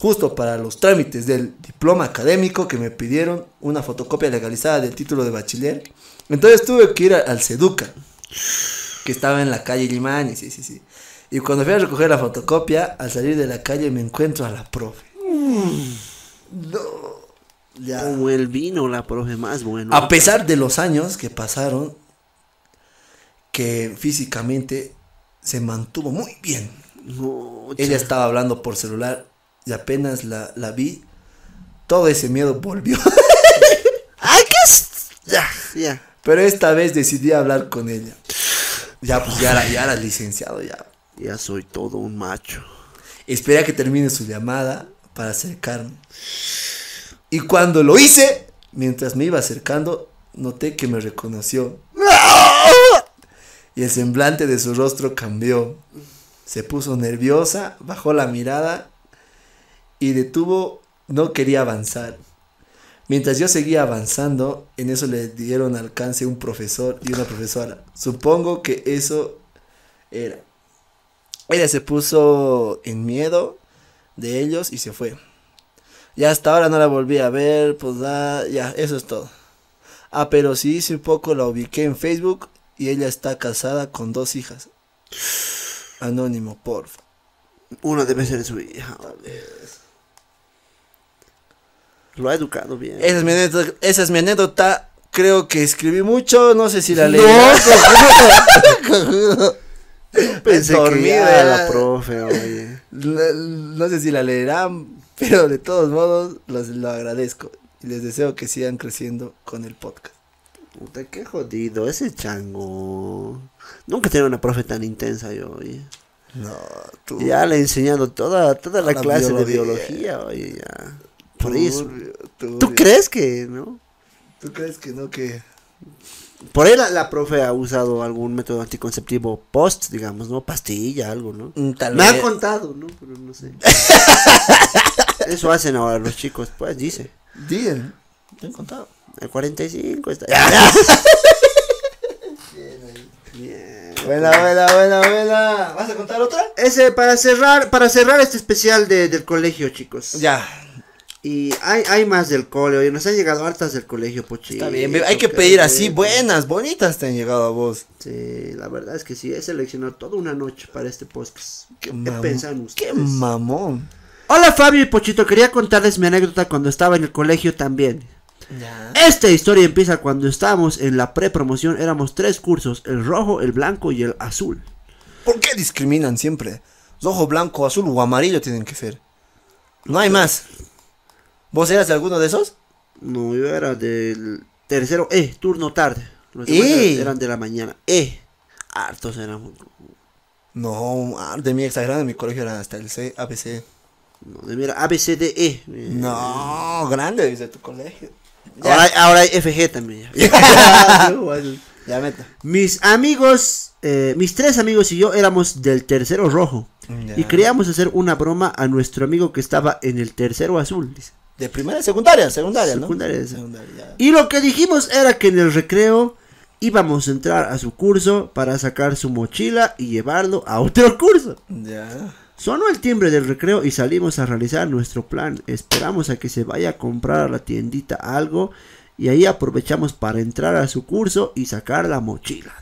justo para los trámites del diploma académico que me pidieron una fotocopia legalizada del título de bachiller, entonces tuve que ir a- al Seduca, que estaba en la calle Limani, sí, sí, sí. Y cuando fui a recoger la fotocopia, al salir de la calle me encuentro a la profe. No. Ya. Como el vino, la profe más bueno. A pesar de los años que pasaron, que físicamente se mantuvo muy bien. No, Ella estaba hablando por celular y apenas la, la vi, todo ese miedo volvió. ¡Ay, qué! Ya, ya. Pero esta vez decidí hablar con ella. Ya, pues ya era, ya era licenciado, ya. Ya soy todo un macho. Esperé a que termine su llamada para acercarme. Y cuando lo hice, mientras me iba acercando, noté que me reconoció. Y el semblante de su rostro cambió. Se puso nerviosa, bajó la mirada y detuvo, no quería avanzar. Mientras yo seguía avanzando, en eso le dieron alcance un profesor y una profesora. Supongo que eso era. Ella se puso en miedo de ellos y se fue. Ya hasta ahora no la volví a ver, pues ah, ya, eso es todo. Ah, pero sí hice un poco, la ubiqué en Facebook y ella está casada con dos hijas. Anónimo, porfa. Una debe ser su hija. Lo ha educado bien. Esa es mi anécdota, esa es mi anécdota. Creo que escribí mucho, no sé si la leí. Pensé que ya. la profe, oye. No, no sé si la leerán, pero de todos modos los, lo agradezco. Y les deseo que sigan creciendo con el podcast. Puta, qué jodido, ese chango. Nunca he tenido una profe tan intensa yo, oye. No, tú. Ya le he enseñado toda, toda la, La clase de biología, oye, ya. Por eso. Turbio. ¿Tú crees que, no? ¿Tú crees que no? Que Por ahí la, la profe ha usado algún método anticonceptivo post, digamos, ¿no? Pastilla, algo, ¿no? Mm, tal Me vez. han contado, ¿no? Pero no sé. Eso hacen ahora los chicos, pues, dice. Digan, te han contado. El 45 está. Buena, buena, buena, buena. ¿Vas a contar otra? Ese, para cerrar, para cerrar este especial de- del colegio, chicos. Ya. Y hay, hay más del cole, oye, nos han llegado hartas del colegio, pochi. Está bien, hay que pedir así, buenas, bonitas te han llegado a vos. Sí, la verdad es que sí, he seleccionado toda una noche para este podcast. ¿Qué, mam- pensan Qué mamón. Hola Fabio y Pochito, quería contarles mi anécdota cuando estaba en el colegio también. Esta historia empieza cuando estábamos en la pre-promoción, éramos tres cursos, el rojo, el blanco y el azul. ¿Por qué discriminan siempre? Rojo, blanco, azul o amarillo tienen que ser. No hay más. ¿Vos eras de alguno de esos? No, yo era del tercero E, turno tarde. Los E. eran- eran de la mañana. E. Hartos éramos. No, ah, de mi exagerado en mi colegio era hasta el C, ABC. No, de mira, A, B, C, D, E. No, grande desde tu colegio. Ahora, hay- ahora hay FG también. ya. Meta. Mis amigos, eh, mis tres amigos y yo éramos del tercero rojo. Ya. Y queríamos hacer una broma a nuestro amigo que estaba en el tercero azul. dice. De primaria, secundaria, secundaria, ¿no? Secundaria. Secundaria. Y lo que dijimos era que en el recreo íbamos a entrar a su curso para sacar su mochila y llevarlo a otro curso. Ya. Sonó el timbre del recreo y salimos a realizar nuestro plan. Esperamos a que se vaya a comprar a la tiendita algo y ahí aprovechamos para entrar a su curso y sacar la mochila.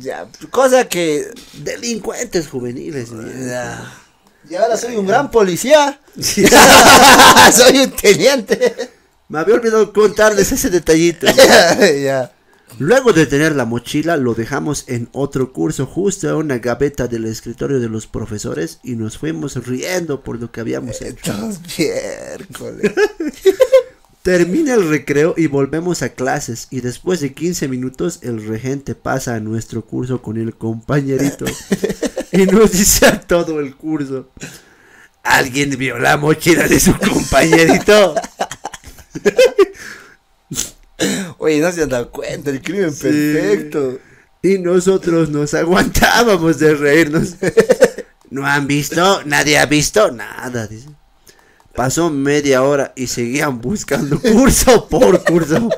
Ya. Cosa que. Delincuentes juveniles. Ya. Y ahora soy un gran policía. soy un teniente. Me había olvidado contarles ese detallito. ya. Luego de tener la mochila, lo dejamos en otro curso, justo a una gaveta del escritorio de los profesores, y nos fuimos riendo por lo que habíamos hecho. Miércoles. Termina el recreo y volvemos a clases, y después de 15 minutos, el regente pasa a nuestro curso con el compañerito y nos dice a todo el curso: ¿Alguien vio la mochila de su compañerito? Oye, no se han dado cuenta, el crimen perfecto. Y nosotros nos aguantábamos de reírnos. ¿No han visto? ¿Nadie ha visto? Nada, dice. Pasó media hora y seguían buscando curso por curso.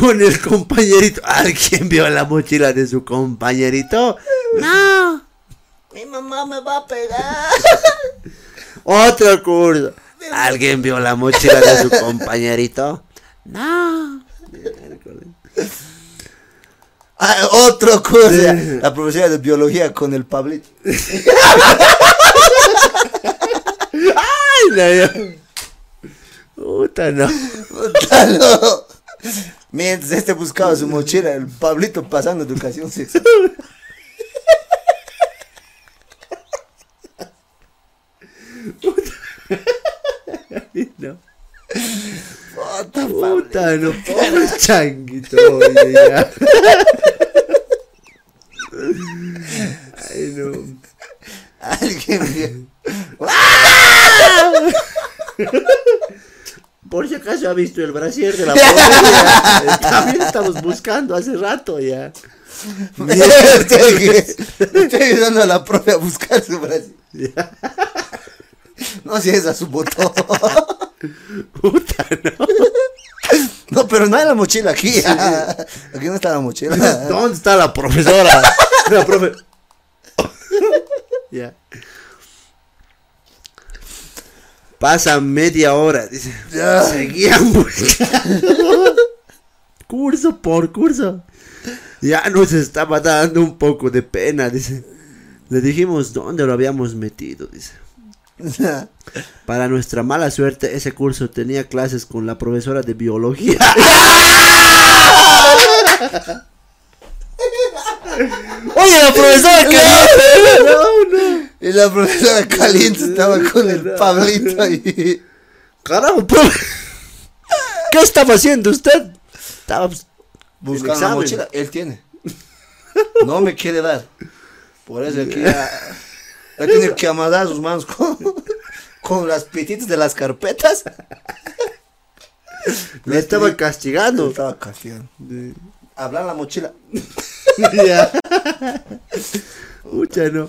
Con el compañerito. ¿Alguien vio la mochila de su compañerito? No. Mi mamá me va a pegar. Otro curso. ¿Alguien vio la mochila de su compañerito? No. Ah, otro curso. La profesora de biología con el Pablito. ¡Ay, no! Puta, no. Puta, no. Mientras este buscaba su mochila, el Pablito pasando educación sexual. No. Puta, Puta, no. Pobre changuito. oye, ya. Ay, no. Alguien vio. Por si acaso ha visto el brasier de la policía. También estamos buscando hace rato ya. estoy, estoy ayudando a la profe a buscar su brazo. No si es a su botón. Puta, no. No, pero no hay la mochila aquí. Aquí no está la mochila. ¿Dónde está la profesora? La profe. Ya. Pasa media hora, dice. Seguían buscando. curso por curso. Ya nos estaba dando un poco de pena, dice. Le dijimos dónde lo habíamos metido, dice. Para nuestra mala suerte, ese curso tenía clases con la profesora de biología. Oye, la profesora caliente. No, no. Y la profesora caliente estaba con el Pablito ahí. Carajo, profe. ¿Qué estaba haciendo usted? Estaba pues, Buscando la mochila. Él tiene. No me quiere dar. Por eso aquí ya. Ya tiene que amarrar sus manos con, con las pititas de las carpetas. le estaba castigando. Estaba castigando. Hablar la mochila. Ya. Pucha, no.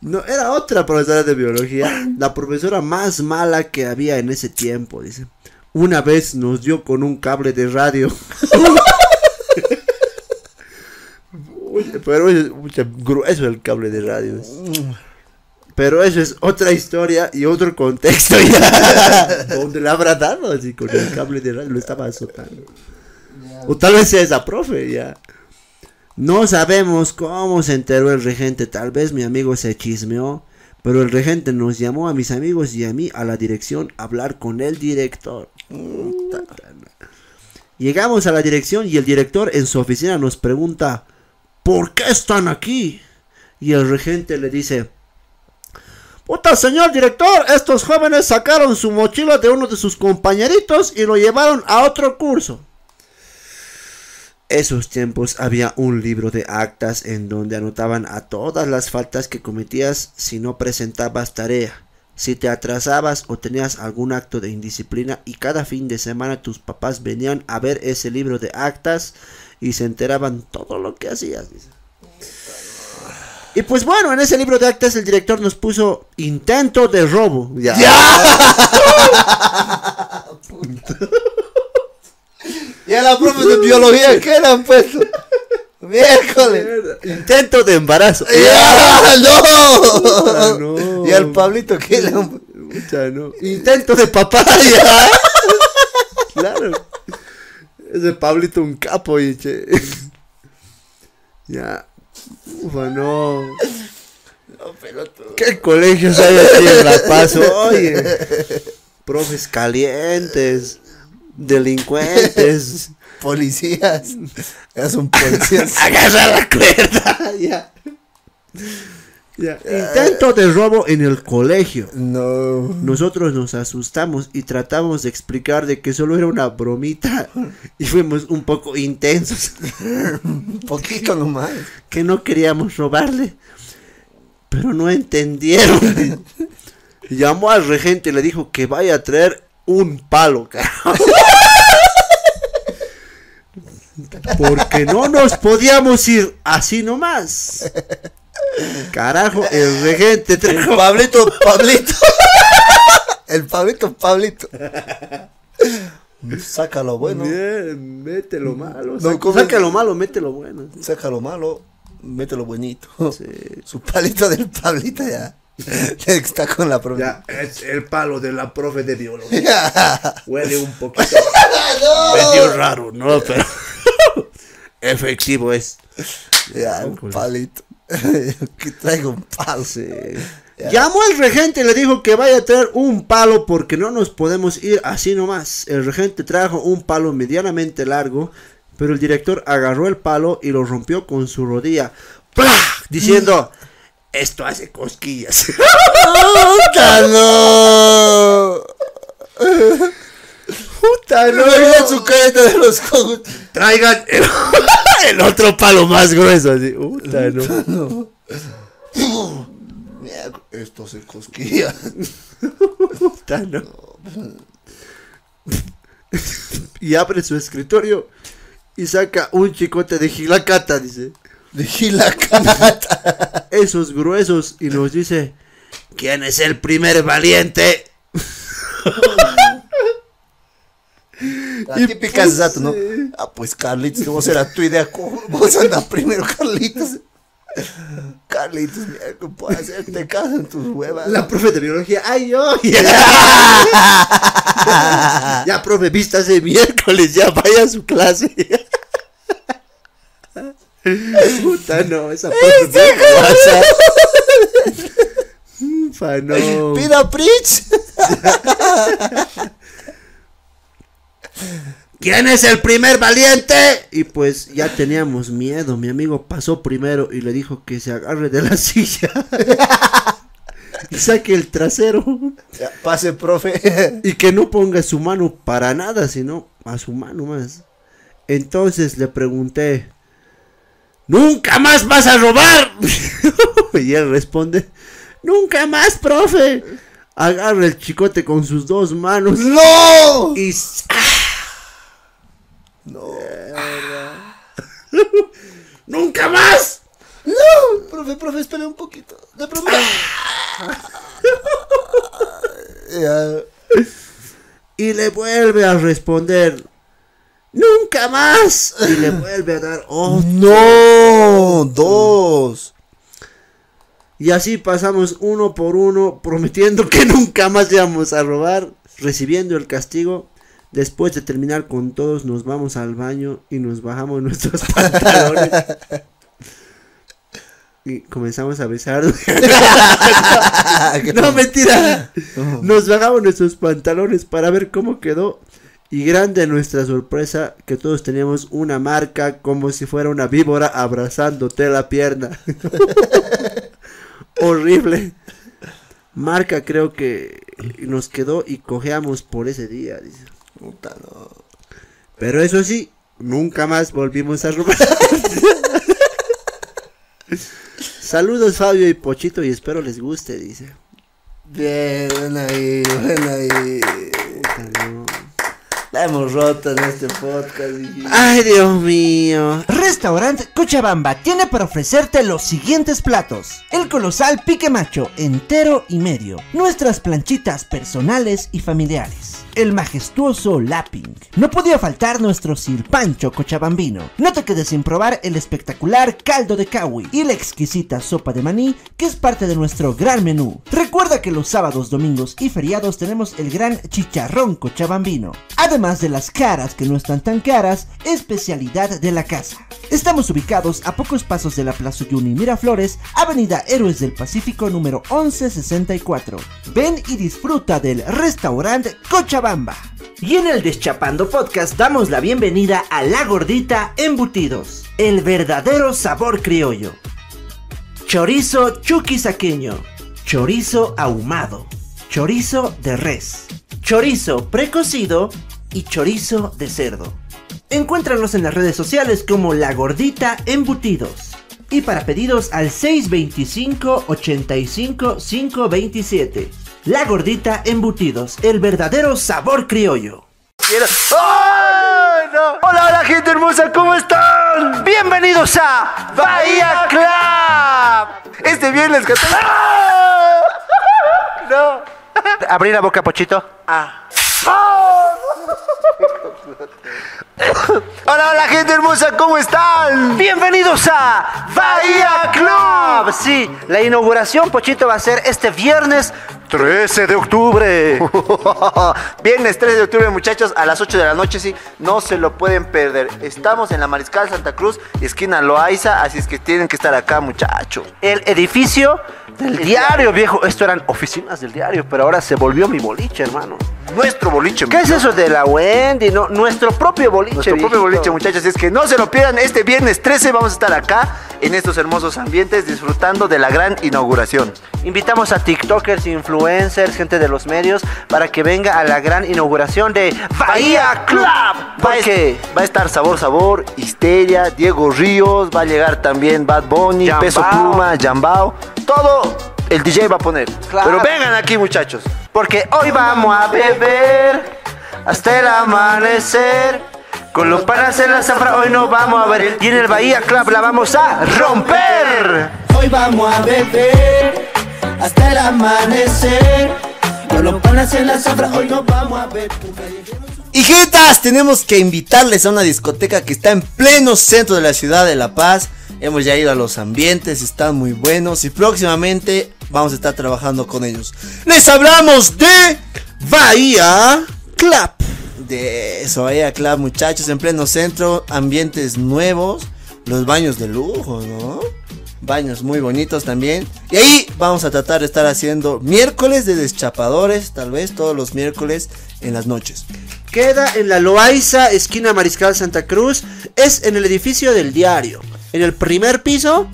No, era otra profesora de biología. La profesora más mala que había en ese tiempo, dice. Una vez nos dio con un cable de radio. Uy, Pero es grueso el cable de radio. Pero eso es otra historia y otro contexto ya. Donde le habrá dado así con el cable de radio, lo estaba azotando. O tal vez sea esa profe, ya. No sabemos cómo se enteró el regente, tal vez mi amigo se chismeó, pero el regente nos llamó a mis amigos y a mí a la dirección a hablar con el director. Llegamos a la dirección y el director en su oficina nos pregunta, ¿por qué están aquí? Y el regente le dice, Puta señor director, estos jóvenes sacaron su mochila de uno de sus compañeritos y lo llevaron a otro curso. Esos tiempos había un libro de actas en donde anotaban a todas las faltas que cometías si no presentabas tarea, si te atrasabas o tenías algún acto de indisciplina y cada fin de semana tus papás venían a ver ese libro de actas y se enteraban todo lo que hacías. dice. Y pues bueno, en ese libro de actas el director nos puso intento de robo. Ya. Y a la profe de biología, ¿qué le han puesto? Miércoles. Intento de embarazo. ¡Ya! ¡No! No. Y al Pablito, ¿qué le han puesto? Pucha, no. Intento de papaya. claro. Ese Pablito un capo y che. ya. Ufa, no. ¿Qué colegios hay aquí en La Paz? Oye. Profes calientes. Delincuentes. Policías. Es un policía. Agarra la cuerda. ya. Intento de robo en el colegio. No. Nosotros nos asustamos y tratamos de explicar de que solo era una bromita y fuimos un poco intensos, Un poquito nomás. que no queríamos robarle, pero no entendieron. Llamó al regente y le dijo que vaya a traer un palo, carajo. Porque no nos podíamos ir así nomás. Carajo, el regente trajo Pablito, Pablito. El Pablito, Pablito. Sácalo bueno. Bien, mete lo malo. No, saca, saca lo malo, mete lo bueno. Sácalo malo. Mételo bonito. Sí. Su palito del Pablito ya. Está con la profe. Ya, es el palo de la profe de biología. Huele un poquito. Medio raro, ¿no? Pero efectivo es. Ya, un palito. que traigo un palo. Sí. Llamó el regente y le dijo que vaya a traer un palo porque no nos podemos ir así nomás. El regente trajo un palo medianamente largo, pero el director agarró el palo y lo rompió con su rodilla, ¡Plah! diciendo, esto hace cosquillas. ¡Puta no! ¡Puta No su careta de los cojos. Traigan el, el otro palo más grueso. Así. Puta, no. Mierda, Esto se cosquilla. Puta, no. Y abre su escritorio y saca un chicote de gilacata, dice. De gilacata. Esos gruesos y nos dice, ¿quién es el primer valiente? La Y típica pues, zato, ¿no? Ah, pues Carlitos, vos era tu idea. ¿cómo? Vos anda primero, Carlitos. Carlitos, mira, puedo hacerte caso en tus huevas. La profe de biología, ay yo. ya, profe, vístase miércoles, ya vaya a su clase. Puta, no, esa profe me pasa. Ufa, no. Pida Pritch. ¿Quién es el primer valiente? Y pues ya teníamos miedo. Mi amigo pasó primero y le dijo que se agarre de la silla. y saque el trasero. Ya, pase, profe. Y que no ponga su mano para nada, sino a su mano más. Entonces le pregunté, ¿Nunca más vas a robar? y él responde, Nunca más, profe. Agarra el chicote con sus dos manos. ¡No! Y... s- No. ¡Nunca más! No, profe, profe, espere un poquito. De prometo. ya. Y le vuelve a responder, ¡Nunca más! Y le vuelve a dar otro. No, dos. Y así pasamos uno por uno, prometiendo que nunca más íbamos a robar, recibiendo el castigo. Después de terminar con todos, nos vamos al baño y nos bajamos nuestros pantalones. Y comenzamos a besar. no, mentira. Nos bajamos nuestros pantalones para ver cómo quedó. Y grande nuestra sorpresa que todos teníamos una marca como si fuera una víbora abrazándote la pierna. Horrible. Marca creo que nos quedó y cojeamos por ese día. dice. Puta, no. Pero eso sí, nunca más volvimos a robar. Saludos Fabio y Pochito y espero les guste, dice. Bien, ven ahí, ven ahí. Puta, no. La hemos roto en este podcast. Ay, Dios mío. Restaurant Cochabamba tiene para ofrecerte los siguientes platos. El colosal pique macho entero y medio. Nuestras planchitas personales y familiares. El majestuoso lapping. No podía faltar nuestro sirpancho cochabambino. No te quedes sin probar el espectacular caldo de kawi y la exquisita sopa de maní que es parte de nuestro gran menú. Recuerda que los sábados, domingos y feriados tenemos el gran chicharrón cochabambino. Además de las caras que no están tan caras, especialidad de la casa. Estamos ubicados a pocos pasos de la Plaza Yuni Miraflores, Avenida Héroes del Pacífico número 1164. Ven y disfruta del restaurante Cochabamba. Y en el Deschapando Podcast damos la bienvenida a La Gordita Embutidos, el verdadero sabor criollo. Chorizo chuquisaqueño, chorizo ahumado, chorizo de res, chorizo precocido y chorizo de cerdo. Encuéntranos en las redes sociales como La Gordita Embutidos. Y para pedidos al 625 85 527. La Gordita Embutidos, el verdadero sabor criollo. ¡Ay, no! Hola, hola, gente hermosa, ¿cómo están? Bienvenidos a Bahía Club. Este viernes que ¡Ah! No. Abrir la boca, Pochito. Ah. Hola, hola gente hermosa, ¿cómo están? Bienvenidos a Bahía Club. Sí, la inauguración, Pochito, va a ser este viernes 13 de octubre. viernes 13 de octubre, muchachos, a las 8 de la noche, sí, no se lo pueden perder. Estamos en la Mariscal Santa Cruz, esquina Loaiza, así es que tienen que estar acá, muchacho. El edificio del diario, viejo. Esto eran oficinas del diario, pero ahora se volvió mi boliche, hermano. Nuestro boliche. ¿Qué es eso de la Wendy? No, nuestro propio boliche. Nuestro propio boliche, muchachos. Así es que no se lo pierdan. Este viernes 13 vamos a estar acá en estos hermosos ambientes disfrutando de la gran inauguración. Invitamos a TikTokers, influencers, gente de los medios para que venga a la gran inauguración de Bahía Club. Porque va a estar Sabor Sabor, Histeria, Diego Ríos, va a llegar también Bad Bunny, Jambao. Peso Pluma, Jambao. Todo el DJ va a poner. Pero vengan aquí, muchachos. Porque hoy vamos a beber hasta el amanecer. Con los panas en la zafra hoy nos vamos a ver. Y en el Bahía Club la vamos a romper. Hoy vamos a beber hasta el amanecer. Con los panas en la zafra, hoy nos vamos a ver. Hijitas, tenemos que invitarles a una discoteca que está en pleno centro de la ciudad de La Paz. Hemos ya ido a los ambientes, están muy buenos y próximamente vamos a estar trabajando con ellos. Les hablamos de Bahía Club. De eso, Bahía Club, muchachos, en pleno centro, ambientes nuevos, los baños de lujo, ¿no? Baños muy bonitos también. Y ahí vamos a tratar de estar haciendo miércoles de deschapadores, tal vez todos los miércoles en las noches. Queda en la Loaiza, esquina Mariscal Santa Cruz. Es en el edificio del diario. En el primer piso.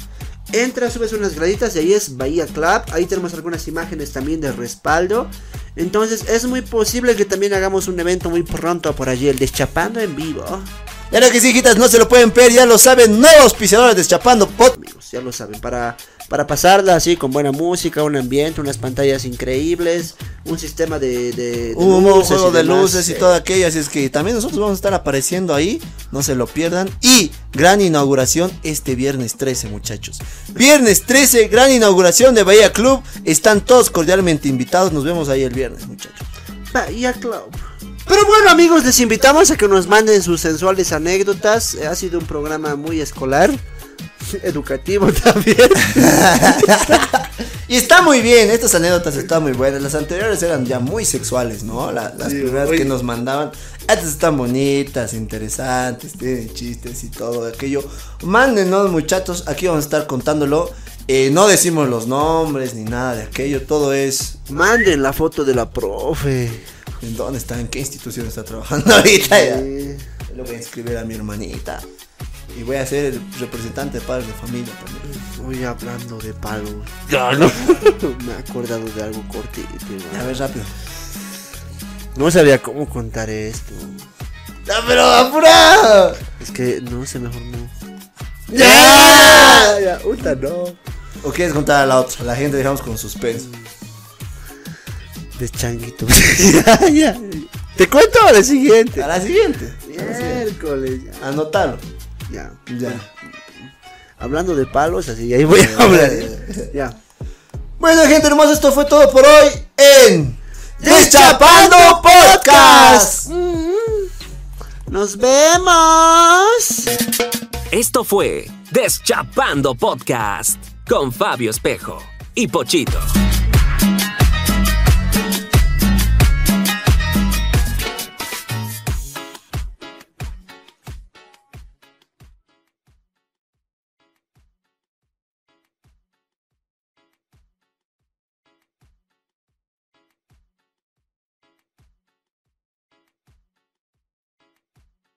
Entras, subes unas graditas y ahí es Bahía Club. Ahí tenemos algunas imágenes también de respaldo. Entonces es muy posible que también hagamos un evento muy pronto por allí. El Deschapando en vivo. Claro que sí, hijitas, no se lo pueden perder, ya lo saben, nuevos auspiciadores de Chapando Pot. Amigos, ya lo saben. Para, para pasarla así con buena música, un ambiente, unas pantallas increíbles. Un sistema de, de, de Un luces juego de demás, luces y eh, todo aquello, así es que también nosotros vamos a estar apareciendo ahí, no se lo pierdan. Y gran inauguración este viernes 13, muchachos. Viernes 13, gran inauguración de Bahía Club. Están todos cordialmente invitados, nos vemos ahí el viernes, muchachos. Bahía Club. Pero bueno amigos, les invitamos a que nos manden sus sensuales anécdotas. Eh, Ha sido un programa muy escolar, educativo también. Y está muy bien, estas anécdotas están muy buenas. Las anteriores eran ya muy sexuales, ¿no? La- las Sí, primeras oye. que nos mandaban. Estas están bonitas, interesantes, tienen chistes y todo aquello. Mándenos, muchachos, aquí vamos a estar contándolo. Eh, no decimos los nombres ni nada de aquello, todo es. Manden la foto de la profe. ¿En dónde está? ¿En qué institución está trabajando ahorita? Ya. Sí. Le voy a escribir a mi hermanita. Y voy a ser el representante de padres de familia también. Voy hablando de palos. Ya no. Me he acordado de algo cortito. ¿no? A ver, rápido. No sabía cómo contar esto. ¡No, pero apura! Es que no sé, mejor no. ¡Ya! Ya, no. ¿O quieres contar a la otra? La gente dejamos con suspenso. De changuito. ya, ya. ¿Te cuento a la siguiente? A la siguiente. Miércoles. ya. Anótalo. Ya. Ya. Hablando de palos, así, ahí voy a hablar. Ya. Bueno, gente hermosa, esto fue todo por hoy en Deschapando Podcast. Nos vemos. Esto fue Deschapando Podcast con Fabio Espejo y Pochito.